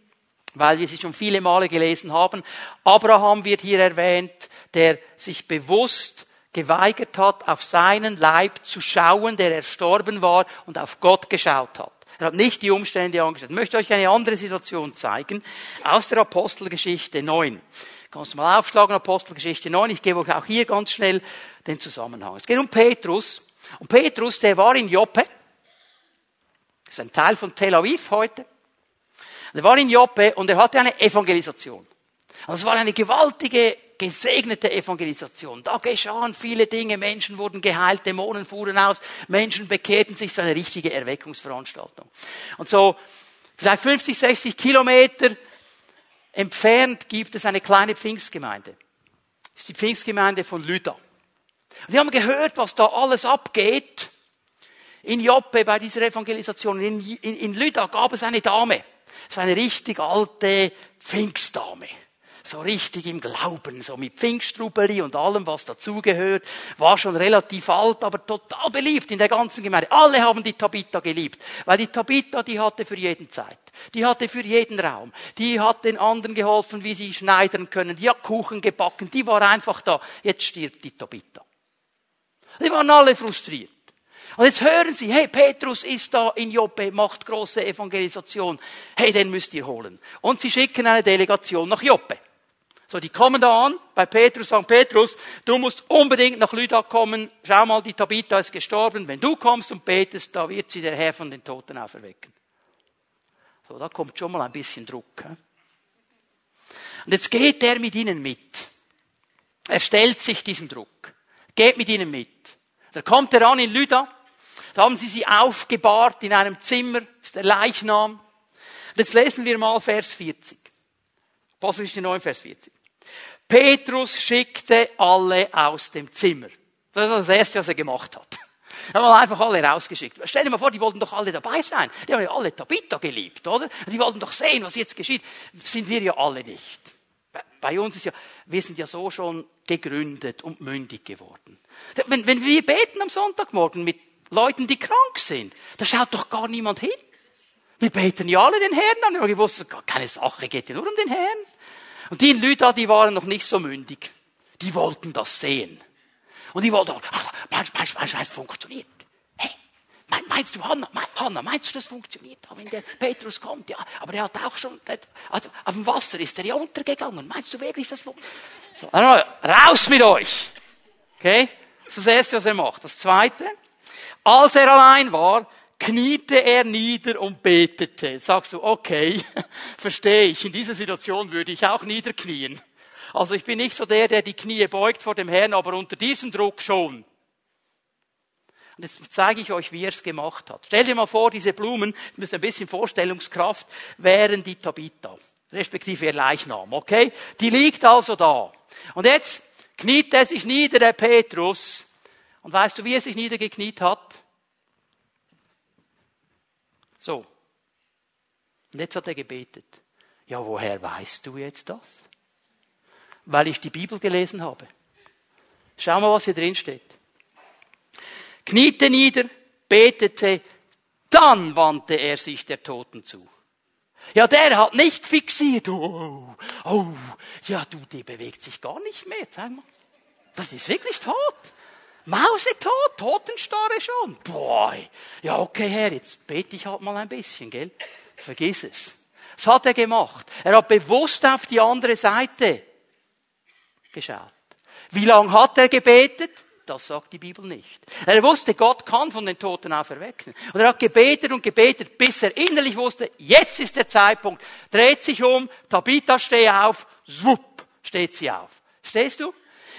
weil wir sie schon viele Male gelesen haben. Abraham wird hier erwähnt, der sich bewusst geweigert hat, auf seinen Leib zu schauen, der erstorben war und auf Gott geschaut hat. Er hat nicht die Umstände angeschaut. Ich möchte euch eine andere Situation zeigen aus der Apostelgeschichte 9. Kannst du mal aufschlagen, Apostelgeschichte 9. Ich gebe euch auch hier ganz schnell den Zusammenhang. Es geht um Petrus. Und Petrus, der war in Joppe. Das ist ein Teil von Tel Aviv heute. Er war in Joppe und er hatte eine Evangelisation. Und es war eine gewaltige, gesegnete Evangelisation. Da geschahen viele Dinge, Menschen wurden geheilt, Dämonen fuhren aus, Menschen bekehrten sich, so eine richtige Erweckungsveranstaltung. Und so, vielleicht 50, 60 Kilometer entfernt gibt es eine kleine Pfingstgemeinde. Das ist die Pfingstgemeinde von Lüda. Wir haben gehört, was da alles abgeht. In Joppe bei dieser Evangelisation, in, in, in Lüda gab es eine Dame. So eine richtig alte Pfingstdame so richtig im Glauben, so mit Pfingstrubeli und allem, was dazugehört, war schon relativ alt, aber total beliebt in der ganzen Gemeinde. Alle haben die Tabitha geliebt, weil die Tabitha, die hatte für jeden Zeit. Die hatte für jeden Raum. Die hat den anderen geholfen, wie sie schneidern können. Die hat Kuchen gebacken. Die war einfach da. Jetzt stirbt die Tabitha. Die waren alle frustriert. Und jetzt hören Sie, hey, Petrus ist da in Joppe, macht große Evangelisation. Hey, den müsst ihr holen. Und sie schicken eine Delegation nach Joppe. So, die kommen da an bei Petrus, sagen, Petrus, du musst unbedingt nach Lydda kommen. Schau mal, die Tabitha ist gestorben. Wenn du kommst und betest, da wird sie der Herr von den Toten auferwecken. So, da kommt schon mal ein bisschen Druck. He? Und jetzt geht er mit ihnen mit. Er stellt sich diesem Druck. Geht mit ihnen mit. Da kommt er an in Lydda. Da haben sie sie aufgebahrt in einem Zimmer. Das ist der Leichnam. Jetzt lesen wir mal Vers 40. Apostelgeschichte 9, Vers 40. Petrus schickte alle aus dem Zimmer. Das ist das Erste, was er gemacht hat. Er hat einfach alle rausgeschickt. Stell dir mal vor, die wollten doch alle dabei sein. Die haben ja alle Tabitha geliebt, oder? Die wollten doch sehen, was jetzt geschieht. Sind wir ja alle nicht. Bei uns ist ja, wir sind ja so schon gegründet und mündig geworden. Wenn, wenn wir beten am Sonntagmorgen mit Leuten, die krank sind, da schaut doch gar niemand hin. Wir beten ja alle den Herrn an. Ich habe gewusst, keine Sache, geht ja nur um den Herrn. Und die in Lüda, die waren noch nicht so mündig. Die wollten das sehen. Und die wollten, meinst, meinst, meinst, meinst, funktioniert? Hey, meinst du, Hanna, Hanna, meinst du, das funktioniert? Wenn der Petrus kommt, ja, aber er hat auch schon, also auf dem Wasser ist er ja untergegangen. Meinst du wirklich, das funktioniert? So, raus mit euch! Okay? Das ist das Erste, was er macht. Das Zweite, als er allein war, kniete er nieder und betete. Jetzt sagst du, okay, verstehe ich, in dieser Situation würde ich auch niederknien. Also ich bin nicht so der, der die Knie beugt vor dem Herrn, aber unter diesem Druck schon. Und jetzt zeige ich euch, wie er es gemacht hat. Stell dir mal vor, diese Blumen, ihr müsst ein bisschen Vorstellungskraft, wären die Tabitha, respektive ihr Leichnam, okay? Die liegt also da. Und jetzt kniet er sich nieder, der Petrus. Und weißt du, wie er sich niedergekniet hat? So. Und jetzt hat er gebetet. Ja, woher weißt du jetzt das? Weil ich die Bibel gelesen habe. Schau mal, was hier drin steht. Kniete nieder, betete, dann wandte er sich der Toten zu. Ja, der hat nicht fixiert. Oh, oh, ja, du, die bewegt sich gar nicht mehr. Sag mal. Das ist wirklich tot. Mausetot, Totenstarre schon. Boah, ja okay Herr, jetzt bete ich halt mal ein bisschen, gell? Vergiss es. Was hat er gemacht? Er hat bewusst auf die andere Seite geschaut. Wie lange hat er gebetet? Das sagt die Bibel nicht. Er wusste, Gott kann von den Toten auferwecken. Und er hat gebetet und gebetet, bis er innerlich wusste, jetzt ist der Zeitpunkt. Dreht sich um, Tabitha steh auf, zwupp, steht sie auf. Stehst du?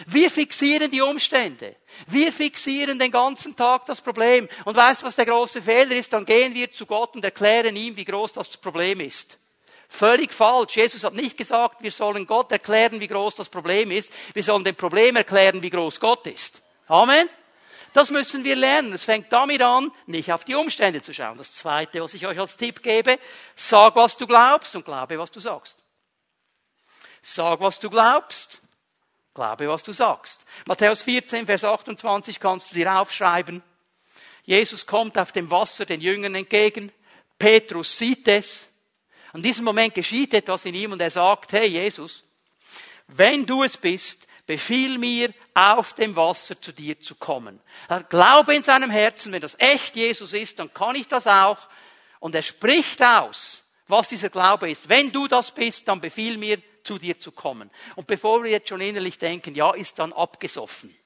Wir fixieren die Umstände. Wir fixieren den ganzen Tag das Problem. Und weißt du, was der große Fehler ist? Dann gehen wir zu Gott und erklären ihm, wie groß das Problem ist. Völlig falsch. Jesus hat nicht gesagt, wir sollen Gott erklären, wie groß das Problem ist. Wir sollen dem Problem erklären, wie groß Gott ist. Amen. Das müssen wir lernen. Es fängt damit an, nicht auf die Umstände zu schauen. Das Zweite, was ich euch als Tipp gebe, sag, was du glaubst und glaube, was du sagst. Sag, was du glaubst Glaube, was du sagst. Matthäus 14, Vers 28 kannst du dir aufschreiben. Jesus kommt auf dem Wasser den Jüngern entgegen. Petrus sieht es. An diesem Moment geschieht etwas in ihm und er sagt, hey Jesus, wenn du es bist, befiehl mir, auf dem Wasser zu dir zu kommen. Er glaube in seinem Herzen, wenn das echt Jesus ist, dann kann ich das auch. Und er spricht aus, was dieser Glaube ist. Wenn du das bist, dann befiehl mir, zu dir zu kommen. Und bevor wir jetzt schon innerlich denken, ja, ist dann abgesoffen.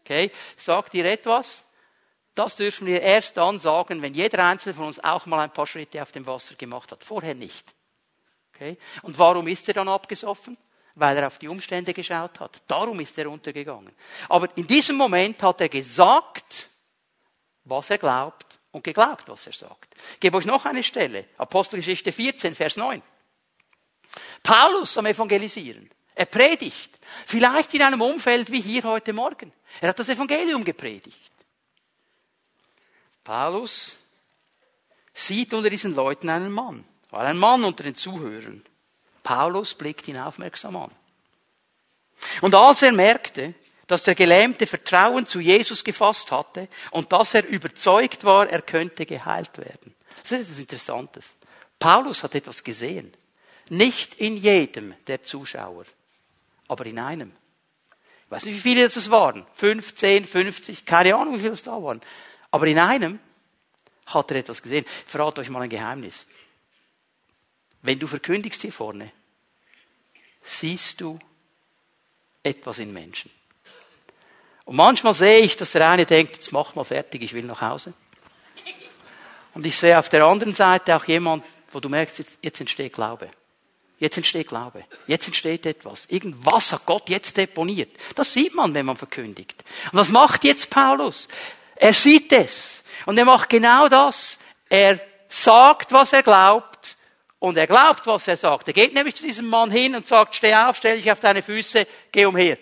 Okay? Sagt dir etwas? das dürfen wir erst dann sagen, wenn jeder Einzelne von uns auch mal ein paar Schritte auf dem Wasser gemacht hat. Vorher nicht. Okay? Und warum ist er dann abgesoffen? Weil er auf die Umstände geschaut hat. Darum ist er untergegangen. Aber in diesem Moment hat er gesagt, was er glaubt und geglaubt, was er sagt. Ich gebe euch noch eine Stelle. Apostelgeschichte 14, Vers 9. Paulus am Evangelisieren. Er predigt. Vielleicht in einem Umfeld wie hier heute Morgen. Er hat das Evangelium gepredigt. Paulus sieht unter diesen Leuten einen Mann. War ein Mann unter den Zuhörern. Paulus blickt ihn aufmerksam an. Und als er merkte, dass der Gelähmte Vertrauen zu Jesus gefasst hatte und dass er überzeugt war, er könnte geheilt werden. Das ist etwas Interessantes. Paulus hat etwas gesehen. Nicht in jedem der Zuschauer, aber in einem. Ich weiß nicht, wie viele das waren. 15, 50, keine Ahnung, wie viele es da waren. Aber in einem hat er etwas gesehen. Ich verrate euch mal ein Geheimnis. Wenn du verkündigst hier vorne, siehst du etwas in Menschen. Und manchmal sehe ich, dass der eine denkt, jetzt mach mal fertig, ich will nach Hause. Und ich sehe auf der anderen Seite auch jemand, wo du merkst, jetzt, jetzt entsteht Glaube. Jetzt entsteht Glaube. Jetzt entsteht etwas. Irgendwas hat Gott jetzt deponiert. Das sieht man, wenn man verkündigt. Und was macht jetzt Paulus? Er sieht es. Und er macht genau das. Er sagt, was er glaubt. Und er glaubt, was er sagt. Er geht nämlich zu diesem Mann hin und sagt, steh auf, stell dich auf deine Füße, geh umher.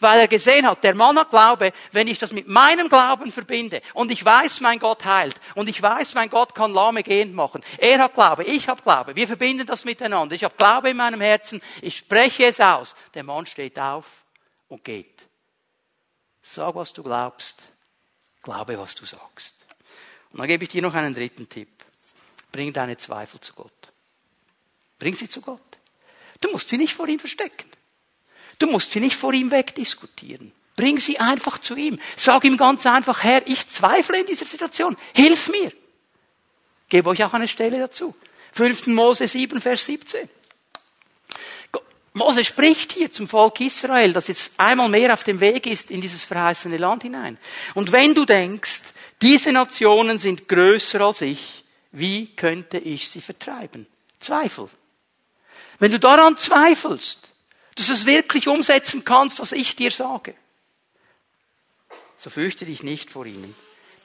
Weil er gesehen hat, der Mann hat Glaube, wenn ich das mit meinem Glauben verbinde und ich weiß, mein Gott heilt und ich weiß, mein Gott kann Lahme gehend machen. Er hat Glaube, ich habe Glaube. Wir verbinden das miteinander. Ich habe Glaube in meinem Herzen, ich spreche es aus. Der Mann steht auf und geht. Sag, was du glaubst. Glaube, was du sagst. Und dann gebe ich dir noch einen dritten Tipp. Bring deine Zweifel zu Gott. Bring sie zu Gott. Du musst sie nicht vor ihm verstecken. Du musst sie nicht vor ihm wegdiskutieren. Bring sie einfach zu ihm. Sag ihm ganz einfach, Herr, ich zweifle in dieser Situation. Hilf mir. Gebe euch auch eine Stelle dazu. 5. Mose 7, Vers 17. Mose spricht hier zum Volk Israel, das jetzt einmal mehr auf dem Weg ist in dieses verheißene Land hinein. Und wenn du denkst, diese Nationen sind größer als ich, wie könnte ich sie vertreiben? Zweifel. Wenn du daran zweifelst, dass du es wirklich umsetzen kannst, was ich dir sage. So fürchte dich nicht vor ihnen.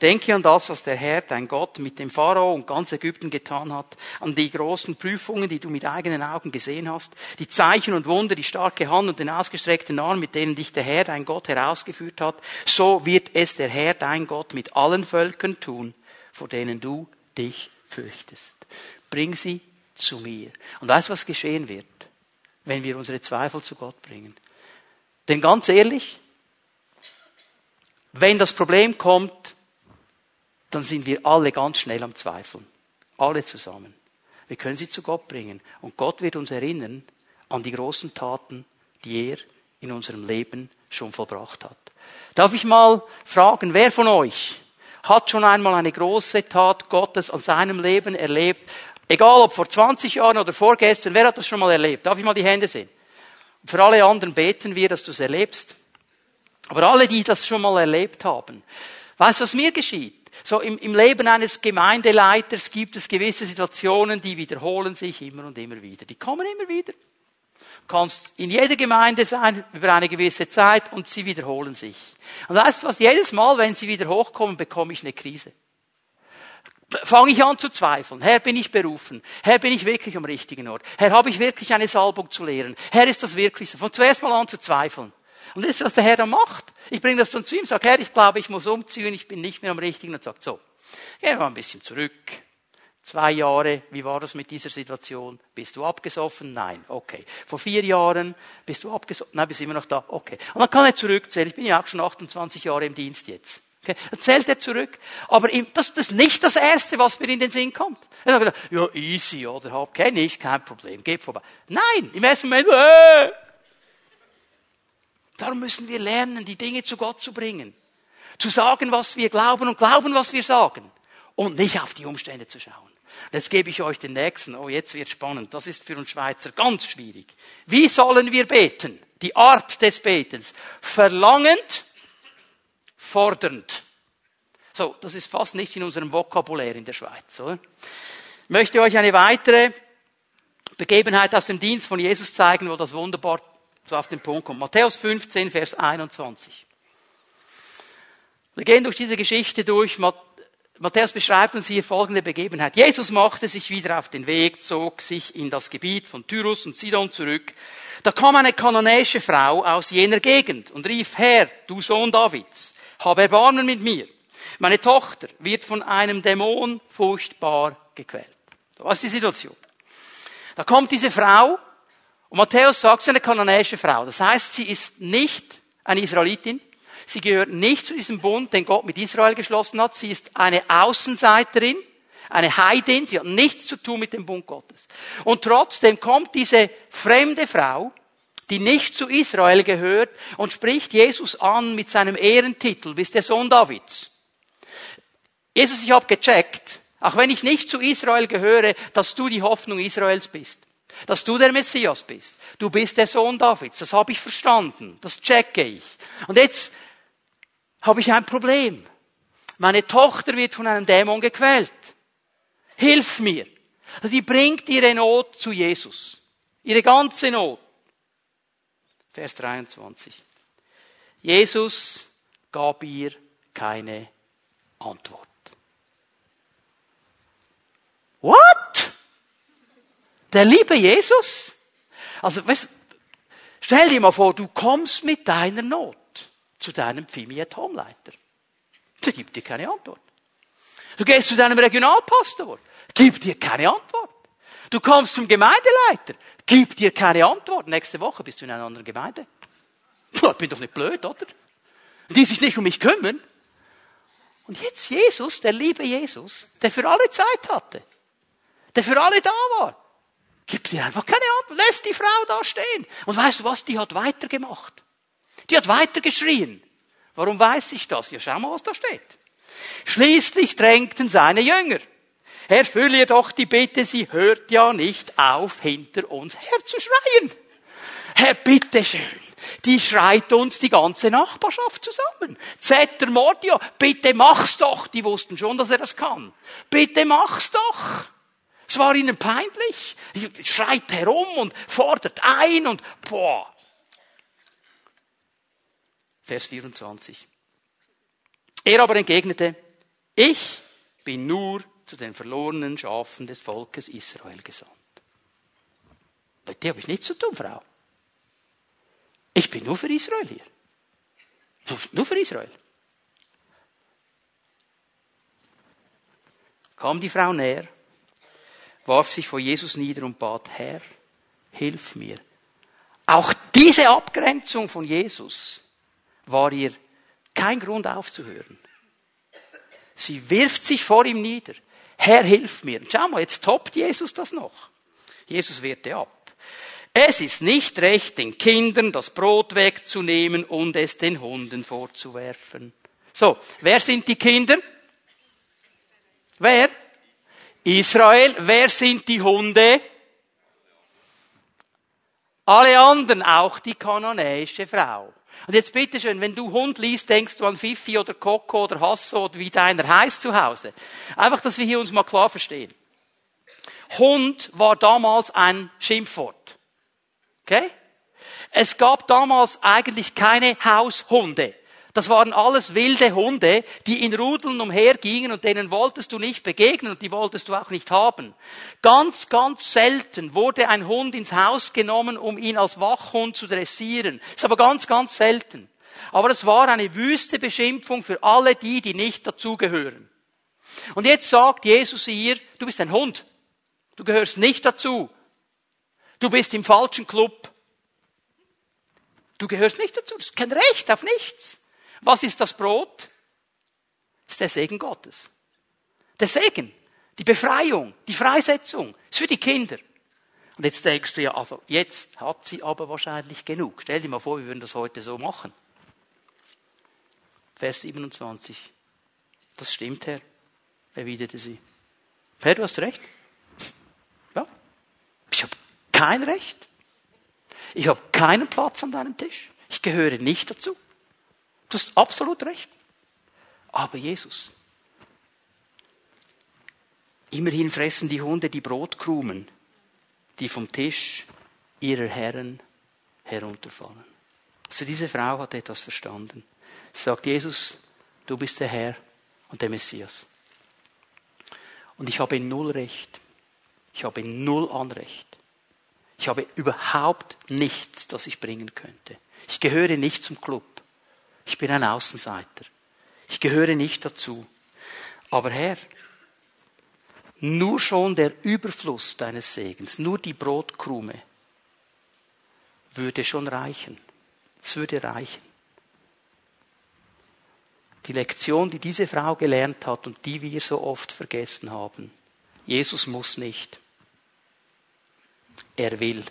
Denke an das, was der Herr, dein Gott, mit dem Pharao und ganz Ägypten getan hat, an die großen Prüfungen, die du mit eigenen Augen gesehen hast, die Zeichen und Wunder, die starke Hand und den ausgestreckten Arm, mit denen dich der Herr, dein Gott, herausgeführt hat. So wird es der Herr, dein Gott, mit allen Völkern tun, vor denen du dich fürchtest. Bring sie zu mir. Und weißt du, was geschehen wird? wenn wir unsere Zweifel zu Gott bringen. Denn ganz ehrlich, wenn das Problem kommt, dann sind wir alle ganz schnell am Zweifeln. Alle zusammen. Wir können sie zu Gott bringen. Und Gott wird uns erinnern an die großen Taten, die er in unserem Leben schon vollbracht hat. Darf ich mal fragen, wer von euch hat schon einmal eine große Tat Gottes an seinem Leben erlebt, Egal ob vor 20 Jahren oder vorgestern, wer hat das schon mal erlebt? Darf ich mal die Hände sehen? für alle anderen beten wir, dass du es erlebst. Aber alle, die das schon mal erlebt haben, weißt du, was mir geschieht? So im, im Leben eines Gemeindeleiters gibt es gewisse Situationen, die wiederholen sich immer und immer wieder. Die kommen immer wieder. Kannst in jeder Gemeinde sein über eine gewisse Zeit und sie wiederholen sich. Und weißt du was? Jedes Mal, wenn sie wieder hochkommen, bekomme ich eine Krise fange ich an zu zweifeln. Herr, bin ich berufen? Herr, bin ich wirklich am richtigen Ort? Herr, habe ich wirklich eine Salbung zu lehren? Herr, ist das wirklich so? Von zuerst mal an zu zweifeln. Und das ist, was der Herr dann macht. Ich bringe das dann zu ihm, sage, Herr, ich glaube, ich muss umziehen, ich bin nicht mehr am richtigen. Und sagt, so, gehen wir mal ein bisschen zurück. Zwei Jahre, wie war das mit dieser Situation? Bist du abgesoffen? Nein. Okay. Vor vier Jahren bist du abgesoffen? Nein, bist immer noch da? Okay. Und dann kann er zurückzählen. Ich bin ja auch schon 28 Jahre im Dienst jetzt. Okay, dann zählt er zurück. Aber das, das ist nicht das Erste, was mir in den Sinn kommt. Er sagt, ja, easy, oder? Hab, kenne ich, kein Problem, geht vorbei. Nein, im ersten Moment, äh. Darum müssen wir lernen, die Dinge zu Gott zu bringen. Zu sagen, was wir glauben und glauben, was wir sagen. Und nicht auf die Umstände zu schauen. Jetzt gebe ich euch den nächsten. Oh, jetzt wird spannend. Das ist für uns Schweizer ganz schwierig. Wie sollen wir beten? Die Art des Betens. Verlangend, fordernd. So, das ist fast nicht in unserem Vokabulär in der Schweiz, oder? Ich möchte euch eine weitere Begebenheit aus dem Dienst von Jesus zeigen, wo das wunderbar so auf den Punkt kommt. Matthäus 15, Vers 21. Wir gehen durch diese Geschichte durch. Matthäus beschreibt uns hier folgende Begebenheit. Jesus machte sich wieder auf den Weg, zog sich in das Gebiet von Tyrus und Sidon zurück. Da kam eine kanonäische Frau aus jener Gegend und rief, Herr, du Sohn Davids, habe Erbarmen mit mir. Meine Tochter wird von einem Dämon furchtbar gequält. Was ist die Situation? Da kommt diese Frau und Matthäus sagt, sie ist eine kananäische Frau. Das heißt, sie ist nicht eine Israelitin. Sie gehört nicht zu diesem Bund, den Gott mit Israel geschlossen hat. Sie ist eine Außenseiterin, eine Heidin. Sie hat nichts zu tun mit dem Bund Gottes. Und trotzdem kommt diese fremde Frau, die nicht zu Israel gehört, und spricht Jesus an mit seinem Ehrentitel, bist der Sohn Davids. Jesus, ich habe gecheckt, auch wenn ich nicht zu Israel gehöre, dass du die Hoffnung Israels bist. Dass du der Messias bist. Du bist der Sohn Davids. Das habe ich verstanden. Das checke ich. Und jetzt habe ich ein Problem. Meine Tochter wird von einem Dämon gequält. Hilf mir. Die bringt ihre Not zu Jesus. Ihre ganze Not. Vers 23. Jesus gab ihr keine Antwort. What? Der liebe Jesus? Also, stell dir mal vor, du kommst mit deiner Not zu deinem Pfimiet-Homeleiter. Der gibt dir keine Antwort. Du gehst zu deinem Regionalpastor, gibt dir keine Antwort. Du kommst zum Gemeindeleiter, gibt dir keine Antwort. Nächste Woche bist du in einer anderen Gemeinde. Ich bin doch nicht blöd, oder? Die sich nicht um mich kümmern. Und jetzt Jesus, der liebe Jesus, der für alle Zeit hatte, der für alle da war. Gibt dir einfach keine Antwort, lässt die Frau da stehen. Und weißt du was, die hat weitergemacht. Die hat weitergeschrien. Warum weiß ich das? Ja, schau mal, was da steht. Schließlich drängten seine Jünger. Erfülle ihr doch die Bitte, sie hört ja nicht auf, hinter uns herzuschreien. Herr, bitteschön. Die schreit uns die ganze Nachbarschaft zusammen. Zetter Mordio, bitte mach's doch. Die wussten schon, dass er das kann. Bitte mach's doch. Es war ihnen peinlich. Schreit herum und fordert ein und boah. Vers 24. Er aber entgegnete, ich bin nur zu den verlorenen Schafen des Volkes Israel gesandt. Mit dir habe ich nichts zu tun, Frau. Ich bin nur für Israel hier. Nur für Israel. Kam die Frau näher warf sich vor Jesus nieder und bat, Herr, hilf mir. Auch diese Abgrenzung von Jesus war ihr kein Grund aufzuhören. Sie wirft sich vor ihm nieder. Herr, hilf mir. schau mal, jetzt toppt Jesus das noch. Jesus wehrte ab. Es ist nicht recht, den Kindern das Brot wegzunehmen und es den Hunden vorzuwerfen. So, wer sind die Kinder? Wer? Israel, wer sind die Hunde? Alle anderen, auch die kanonäische Frau. Und jetzt bitteschön, wenn du Hund liest, denkst du an Fifi oder Coco oder Hasso oder wie deiner heißt zu Hause. Einfach, dass wir hier uns mal klar verstehen. Hund war damals ein Schimpfwort. Okay? Es gab damals eigentlich keine Haushunde. Das waren alles wilde Hunde, die in Rudeln umhergingen und denen wolltest du nicht begegnen und die wolltest du auch nicht haben. Ganz, ganz selten wurde ein Hund ins Haus genommen, um ihn als Wachhund zu dressieren. Das ist aber ganz, ganz selten. Aber es war eine wüste Beschimpfung für alle die, die nicht dazugehören. Und jetzt sagt Jesus ihr, du bist ein Hund. Du gehörst nicht dazu. Du bist im falschen Club. Du gehörst nicht dazu. Du hast kein Recht auf nichts. Was ist das Brot? Das ist der Segen Gottes. Der Segen, die Befreiung, die Freisetzung, ist für die Kinder. Und jetzt denkst du ja, also jetzt hat sie aber wahrscheinlich genug. Stell dir mal vor, wir würden das heute so machen. Vers 27. Das stimmt, Herr, erwiderte sie. Herr, du hast recht. Ja. Ich habe kein Recht. Ich habe keinen Platz an deinem Tisch. Ich gehöre nicht dazu. Du hast absolut recht. Aber Jesus, Immerhin fressen die Hunde die Brotkrumen, die vom Tisch ihrer Herren herunterfallen. Also diese Frau hat etwas verstanden. Sie sagt, Jesus, du bist der Herr und der Messias. Und ich habe null Recht. Ich habe null Anrecht. Ich habe überhaupt nichts, das ich bringen könnte. Ich gehöre nicht zum Club. Ich bin ein Außenseiter. Ich gehöre nicht dazu. Aber Herr, nur schon der Überfluss deines Segens, nur die Brotkrume, würde schon reichen. Es würde reichen. Die Lektion, die diese Frau gelernt hat und die wir so oft vergessen haben. Jesus muss nicht. Er will.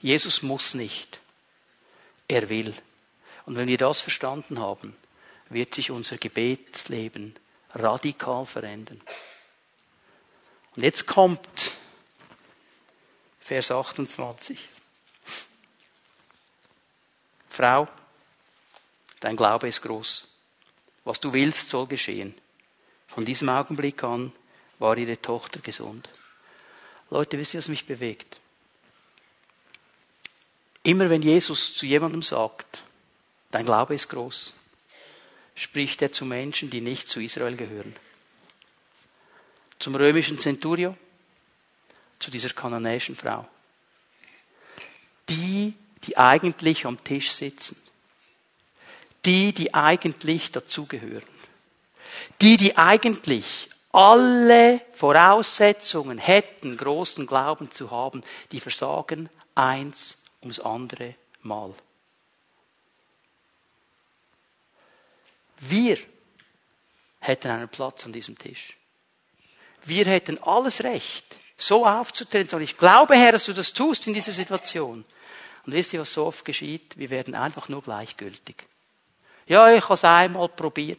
Jesus muss nicht. Er will. Und wenn wir das verstanden haben, wird sich unser Gebetsleben radikal verändern. Und jetzt kommt Vers 28. Frau, dein Glaube ist groß. Was du willst, soll geschehen. Von diesem Augenblick an war ihre Tochter gesund. Leute, wisst ihr, was mich bewegt? Immer wenn Jesus zu jemandem sagt, dein Glaube ist groß, spricht er zu Menschen, die nicht zu Israel gehören. Zum römischen Centurio, zu dieser kananäischen Frau. Die, die eigentlich am Tisch sitzen. Die, die eigentlich dazugehören. Die, die eigentlich alle Voraussetzungen hätten, großen Glauben zu haben, die versagen eins ums andere Mal. Wir hätten einen Platz an diesem Tisch. Wir hätten alles Recht, so aufzutreten. Sondern ich glaube, Herr, dass du das tust in dieser Situation. Und wisst ihr, was so oft geschieht? Wir werden einfach nur gleichgültig. Ja, ich habe es einmal probiert.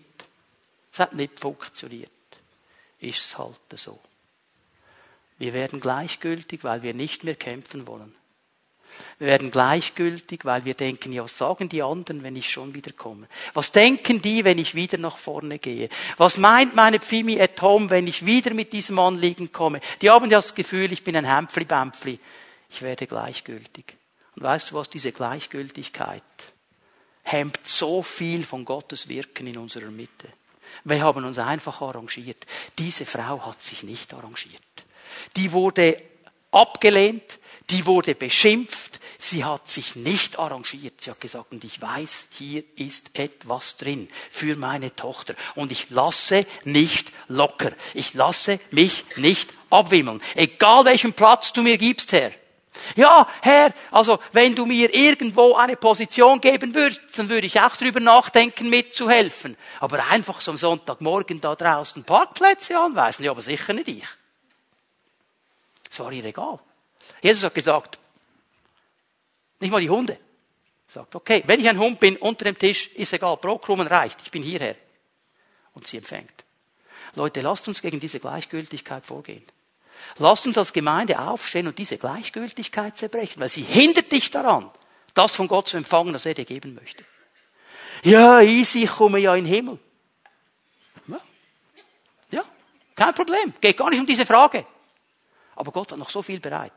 Es hat nicht funktioniert. Ist es halt so. Wir werden gleichgültig, weil wir nicht mehr kämpfen wollen. Wir werden gleichgültig, weil wir denken, ja, was sagen die anderen, wenn ich schon wieder komme? Was denken die, wenn ich wieder nach vorne gehe? Was meint meine Pfimi at home, wenn ich wieder mit diesem Anliegen komme? Die haben ja das Gefühl, ich bin ein Hämpfli-Bämpfli. Ich werde gleichgültig. Und weißt du was, diese Gleichgültigkeit hemmt so viel von Gottes Wirken in unserer Mitte. Wir haben uns einfach arrangiert. Diese Frau hat sich nicht arrangiert. Die wurde abgelehnt, die wurde beschimpft, sie hat sich nicht arrangiert. Sie hat gesagt, und ich weiß, hier ist etwas drin für meine Tochter. Und ich lasse nicht locker. Ich lasse mich nicht abwimmeln. Egal welchen Platz du mir gibst, Herr. Ja, Herr, also wenn du mir irgendwo eine Position geben würdest, dann würde ich auch drüber nachdenken, mitzuhelfen. Aber einfach so am Sonntagmorgen da draußen Parkplätze anweisen, ja, aber sicher nicht ich. Es war ihr egal. Jesus hat gesagt, nicht mal die Hunde. Sagt, okay, wenn ich ein Hund bin, unter dem Tisch, ist egal, Brotkrumen reicht, ich bin hierher. Und sie empfängt. Leute, lasst uns gegen diese Gleichgültigkeit vorgehen. Lasst uns als Gemeinde aufstehen und diese Gleichgültigkeit zerbrechen, weil sie hindert dich daran, das von Gott zu empfangen, was er dir geben möchte. Ja, easy, ich komme ja in den Himmel. Ja, ja kein Problem. Geht gar nicht um diese Frage. Aber Gott hat noch so viel bereit.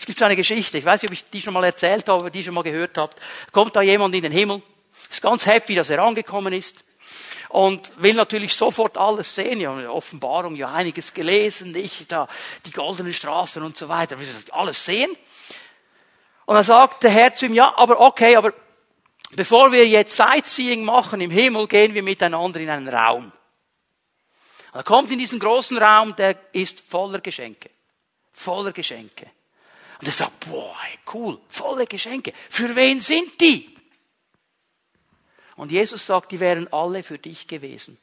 Es gibt so eine Geschichte, ich weiß nicht, ob ich die schon mal erzählt habe, aber die schon mal gehört habt. Kommt da jemand in den Himmel, ist ganz happy, dass er angekommen ist und will natürlich sofort alles sehen. Ja, Offenbarung, ja einiges gelesen, nicht da die goldenen Straßen und so weiter. Will alles sehen. Und dann sagt der Herr zu ihm, ja, aber okay, aber bevor wir jetzt Sightseeing machen im Himmel, gehen wir miteinander in einen Raum. Und er kommt in diesen großen Raum, der ist voller Geschenke voller Geschenke. Und er sagt, boah, cool, volle Geschenke. Für wen sind die? Und Jesus sagt, die wären alle für dich gewesen.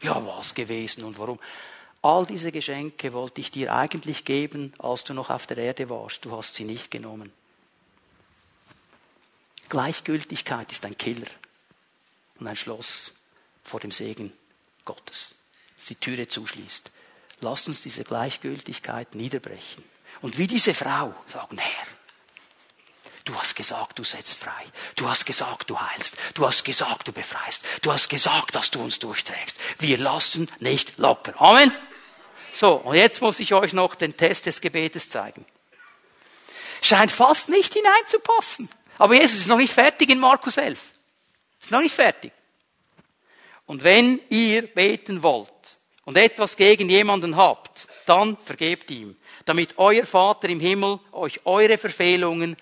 Ja, was gewesen und warum? All diese Geschenke wollte ich dir eigentlich geben, als du noch auf der Erde warst. Du hast sie nicht genommen. Gleichgültigkeit ist ein Killer und ein Schloss vor dem Segen Gottes. Das die Türe zuschließt. Lasst uns diese Gleichgültigkeit niederbrechen. Und wie diese Frau sagen, Herr, Du hast gesagt, du setzt frei. Du hast gesagt, du heilst. Du hast gesagt, du befreist. Du hast gesagt, dass du uns durchträgst. Wir lassen nicht locker. Amen. So, und jetzt muss ich euch noch den Test des Gebetes zeigen. Scheint fast nicht hineinzupassen. Aber Jesus ist noch nicht fertig in Markus 11. Ist noch nicht fertig. Und wenn ihr beten wollt und etwas gegen jemanden habt, dann vergebt ihm, damit euer Vater im Himmel euch eure Verfehlungen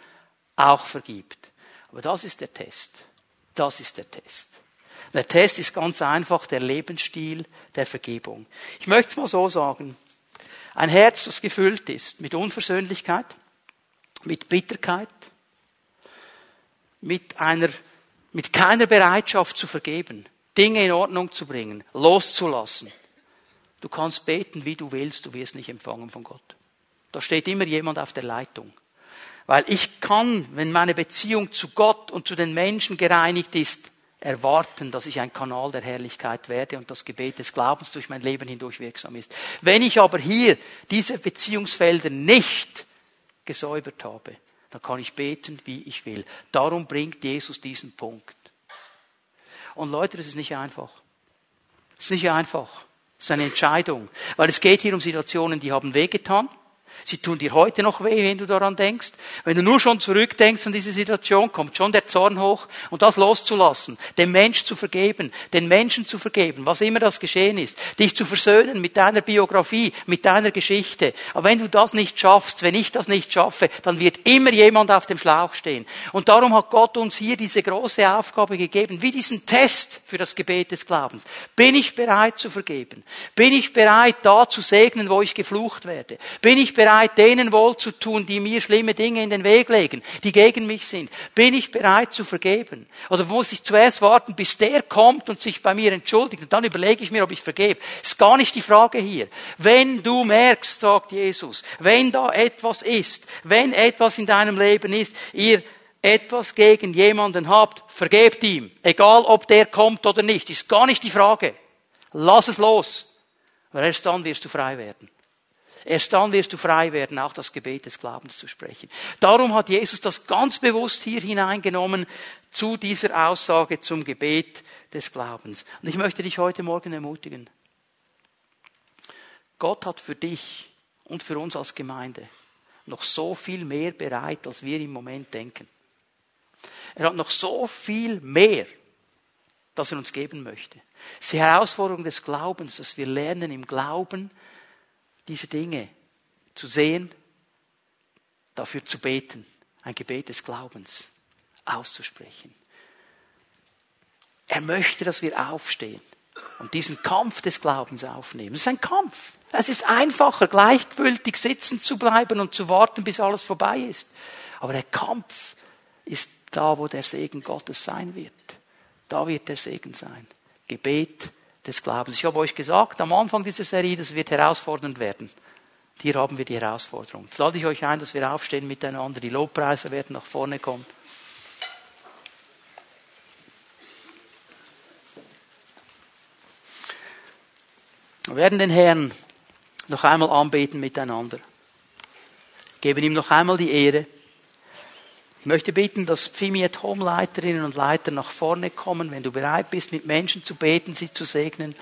auch vergibt. Aber das ist der Test. Das ist der Test. Der Test ist ganz einfach der Lebensstil der Vergebung. Ich möchte es mal so sagen. Ein Herz, das gefüllt ist mit Unversöhnlichkeit, mit Bitterkeit, mit einer, mit keiner Bereitschaft zu vergeben, Dinge in Ordnung zu bringen, loszulassen. Du kannst beten, wie du willst, du wirst nicht empfangen von Gott. Da steht immer jemand auf der Leitung. Weil ich kann, wenn meine Beziehung zu Gott und zu den Menschen gereinigt ist, erwarten, dass ich ein Kanal der Herrlichkeit werde und das Gebet des Glaubens durch mein Leben hindurch wirksam ist. Wenn ich aber hier diese Beziehungsfelder nicht gesäubert habe, dann kann ich beten, wie ich will. Darum bringt Jesus diesen Punkt. Und Leute, das ist nicht einfach. Das ist nicht einfach. Das ist eine Entscheidung. Weil es geht hier um Situationen, die haben wehgetan. Sie tun dir heute noch weh, wenn du daran denkst. Wenn du nur schon zurückdenkst an diese Situation, kommt schon der Zorn hoch und das loszulassen, dem Mensch zu vergeben, den Menschen zu vergeben, was immer das geschehen ist, dich zu versöhnen mit deiner Biografie, mit deiner Geschichte. Aber wenn du das nicht schaffst, wenn ich das nicht schaffe, dann wird immer jemand auf dem Schlauch stehen. Und darum hat Gott uns hier diese große Aufgabe gegeben, wie diesen Test für das Gebet des Glaubens. Bin ich bereit zu vergeben? Bin ich bereit, da zu segnen, wo ich geflucht werde? Bin ich bereit, bereit, denen wohlzutun, die mir schlimme Dinge in den Weg legen, die gegen mich sind? Bin ich bereit zu vergeben? Oder muss ich zuerst warten, bis der kommt und sich bei mir entschuldigt? Und dann überlege ich mir, ob ich vergebe. Ist gar nicht die Frage hier. Wenn du merkst, sagt Jesus, wenn da etwas ist, wenn etwas in deinem Leben ist, ihr etwas gegen jemanden habt, vergebt ihm. Egal, ob der kommt oder nicht. Ist gar nicht die Frage. Lass es los. Weil erst dann wirst du frei werden. Erst dann wirst du frei werden, auch das Gebet des Glaubens zu sprechen. Darum hat Jesus das ganz bewusst hier hineingenommen zu dieser Aussage zum Gebet des Glaubens. Und ich möchte dich heute Morgen ermutigen. Gott hat für dich und für uns als Gemeinde noch so viel mehr bereit, als wir im Moment denken. Er hat noch so viel mehr, das er uns geben möchte. Die Herausforderung des Glaubens, dass wir lernen, im Glauben diese Dinge zu sehen, dafür zu beten, ein Gebet des Glaubens auszusprechen. Er möchte, dass wir aufstehen und diesen Kampf des Glaubens aufnehmen. Es ist ein Kampf. Es ist einfacher, gleichgültig sitzen zu bleiben und zu warten, bis alles vorbei ist. Aber der Kampf ist da, wo der Segen Gottes sein wird. Da wird der Segen sein. Gebet des Glaubens. Ich habe euch gesagt, am Anfang dieser Serie, das wird herausfordernd werden. Hier haben wir die Herausforderung. Jetzt lade ich euch ein, dass wir aufstehen miteinander. Die Lobpreise werden nach vorne kommen. Wir werden den Herrn noch einmal anbeten miteinander. Geben ihm noch einmal die Ehre. Ich möchte bitten, dass Pfimi at Home Leiterinnen und Leiter nach vorne kommen. Wenn du bereit bist, mit Menschen zu beten, sie zu segnen,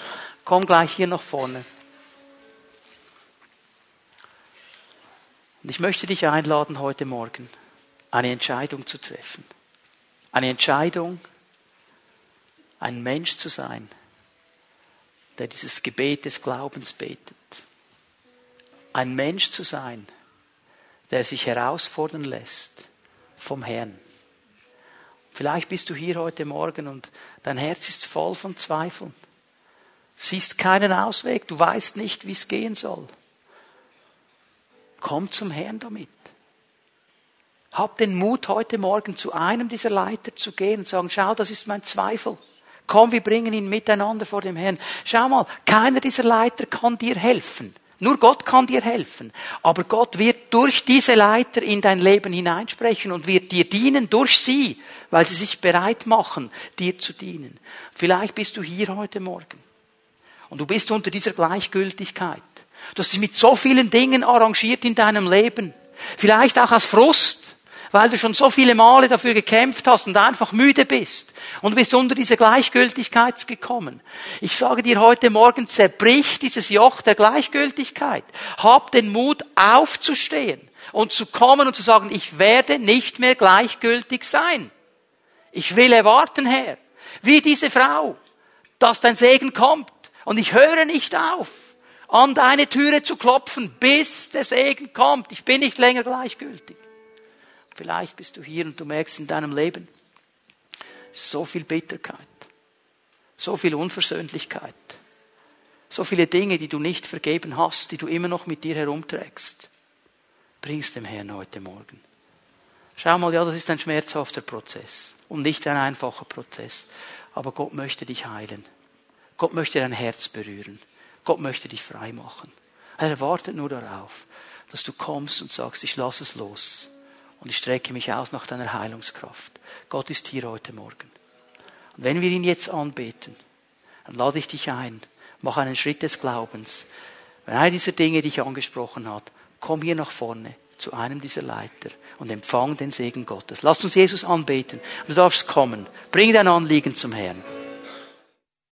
komm gleich hier nach vorne. Und ich möchte dich einladen, heute Morgen eine Entscheidung zu treffen. Eine Entscheidung, ein Mensch zu sein, der dieses Gebet des Glaubens betet. Ein Mensch zu sein, der sich herausfordern lässt vom Herrn. Vielleicht bist du hier heute Morgen und dein Herz ist voll von Zweifeln. Siehst keinen Ausweg, du weißt nicht, wie es gehen soll. Komm zum Herrn damit. Hab den Mut, heute Morgen zu einem dieser Leiter zu gehen und sagen, schau, das ist mein Zweifel. Komm, wir bringen ihn miteinander vor dem Herrn. Schau mal, keiner dieser Leiter kann dir helfen. Nur Gott kann dir helfen. Aber Gott wird durch diese Leiter in dein Leben hineinsprechen und wird dir dienen durch sie, weil sie sich bereit machen, dir zu dienen. Vielleicht bist du hier heute Morgen und du bist unter dieser Gleichgültigkeit. Du hast dich mit so vielen Dingen arrangiert in deinem Leben. Vielleicht auch aus Frust, weil du schon so viele Male dafür gekämpft hast und einfach müde bist und bist unter diese Gleichgültigkeit gekommen. Ich sage dir heute Morgen, zerbrich dieses Joch der Gleichgültigkeit. Hab den Mut aufzustehen und zu kommen und zu sagen, ich werde nicht mehr gleichgültig sein. Ich will erwarten, Herr, wie diese Frau, dass dein Segen kommt und ich höre nicht auf an deine Türe zu klopfen, bis der Segen kommt. Ich bin nicht länger gleichgültig. Vielleicht bist du hier und du merkst in deinem Leben so viel Bitterkeit, so viel Unversöhnlichkeit, so viele Dinge, die du nicht vergeben hast, die du immer noch mit dir herumträgst. Bringst dem Herrn heute Morgen. Schau mal, ja, das ist ein schmerzhafter Prozess und nicht ein einfacher Prozess. Aber Gott möchte dich heilen. Gott möchte dein Herz berühren. Gott möchte dich frei machen. Er wartet nur darauf, dass du kommst und sagst, ich lasse es los und ich strecke mich aus nach deiner Heilungskraft. Gott ist hier heute Morgen. Und wenn wir ihn jetzt anbeten, dann lade ich dich ein, mach einen Schritt des Glaubens. Wenn einer dieser Dinge dich angesprochen hat, komm hier nach vorne zu einem dieser Leiter und empfang den Segen Gottes. Lass uns Jesus anbeten. Du darfst kommen. Bring dein Anliegen zum Herrn.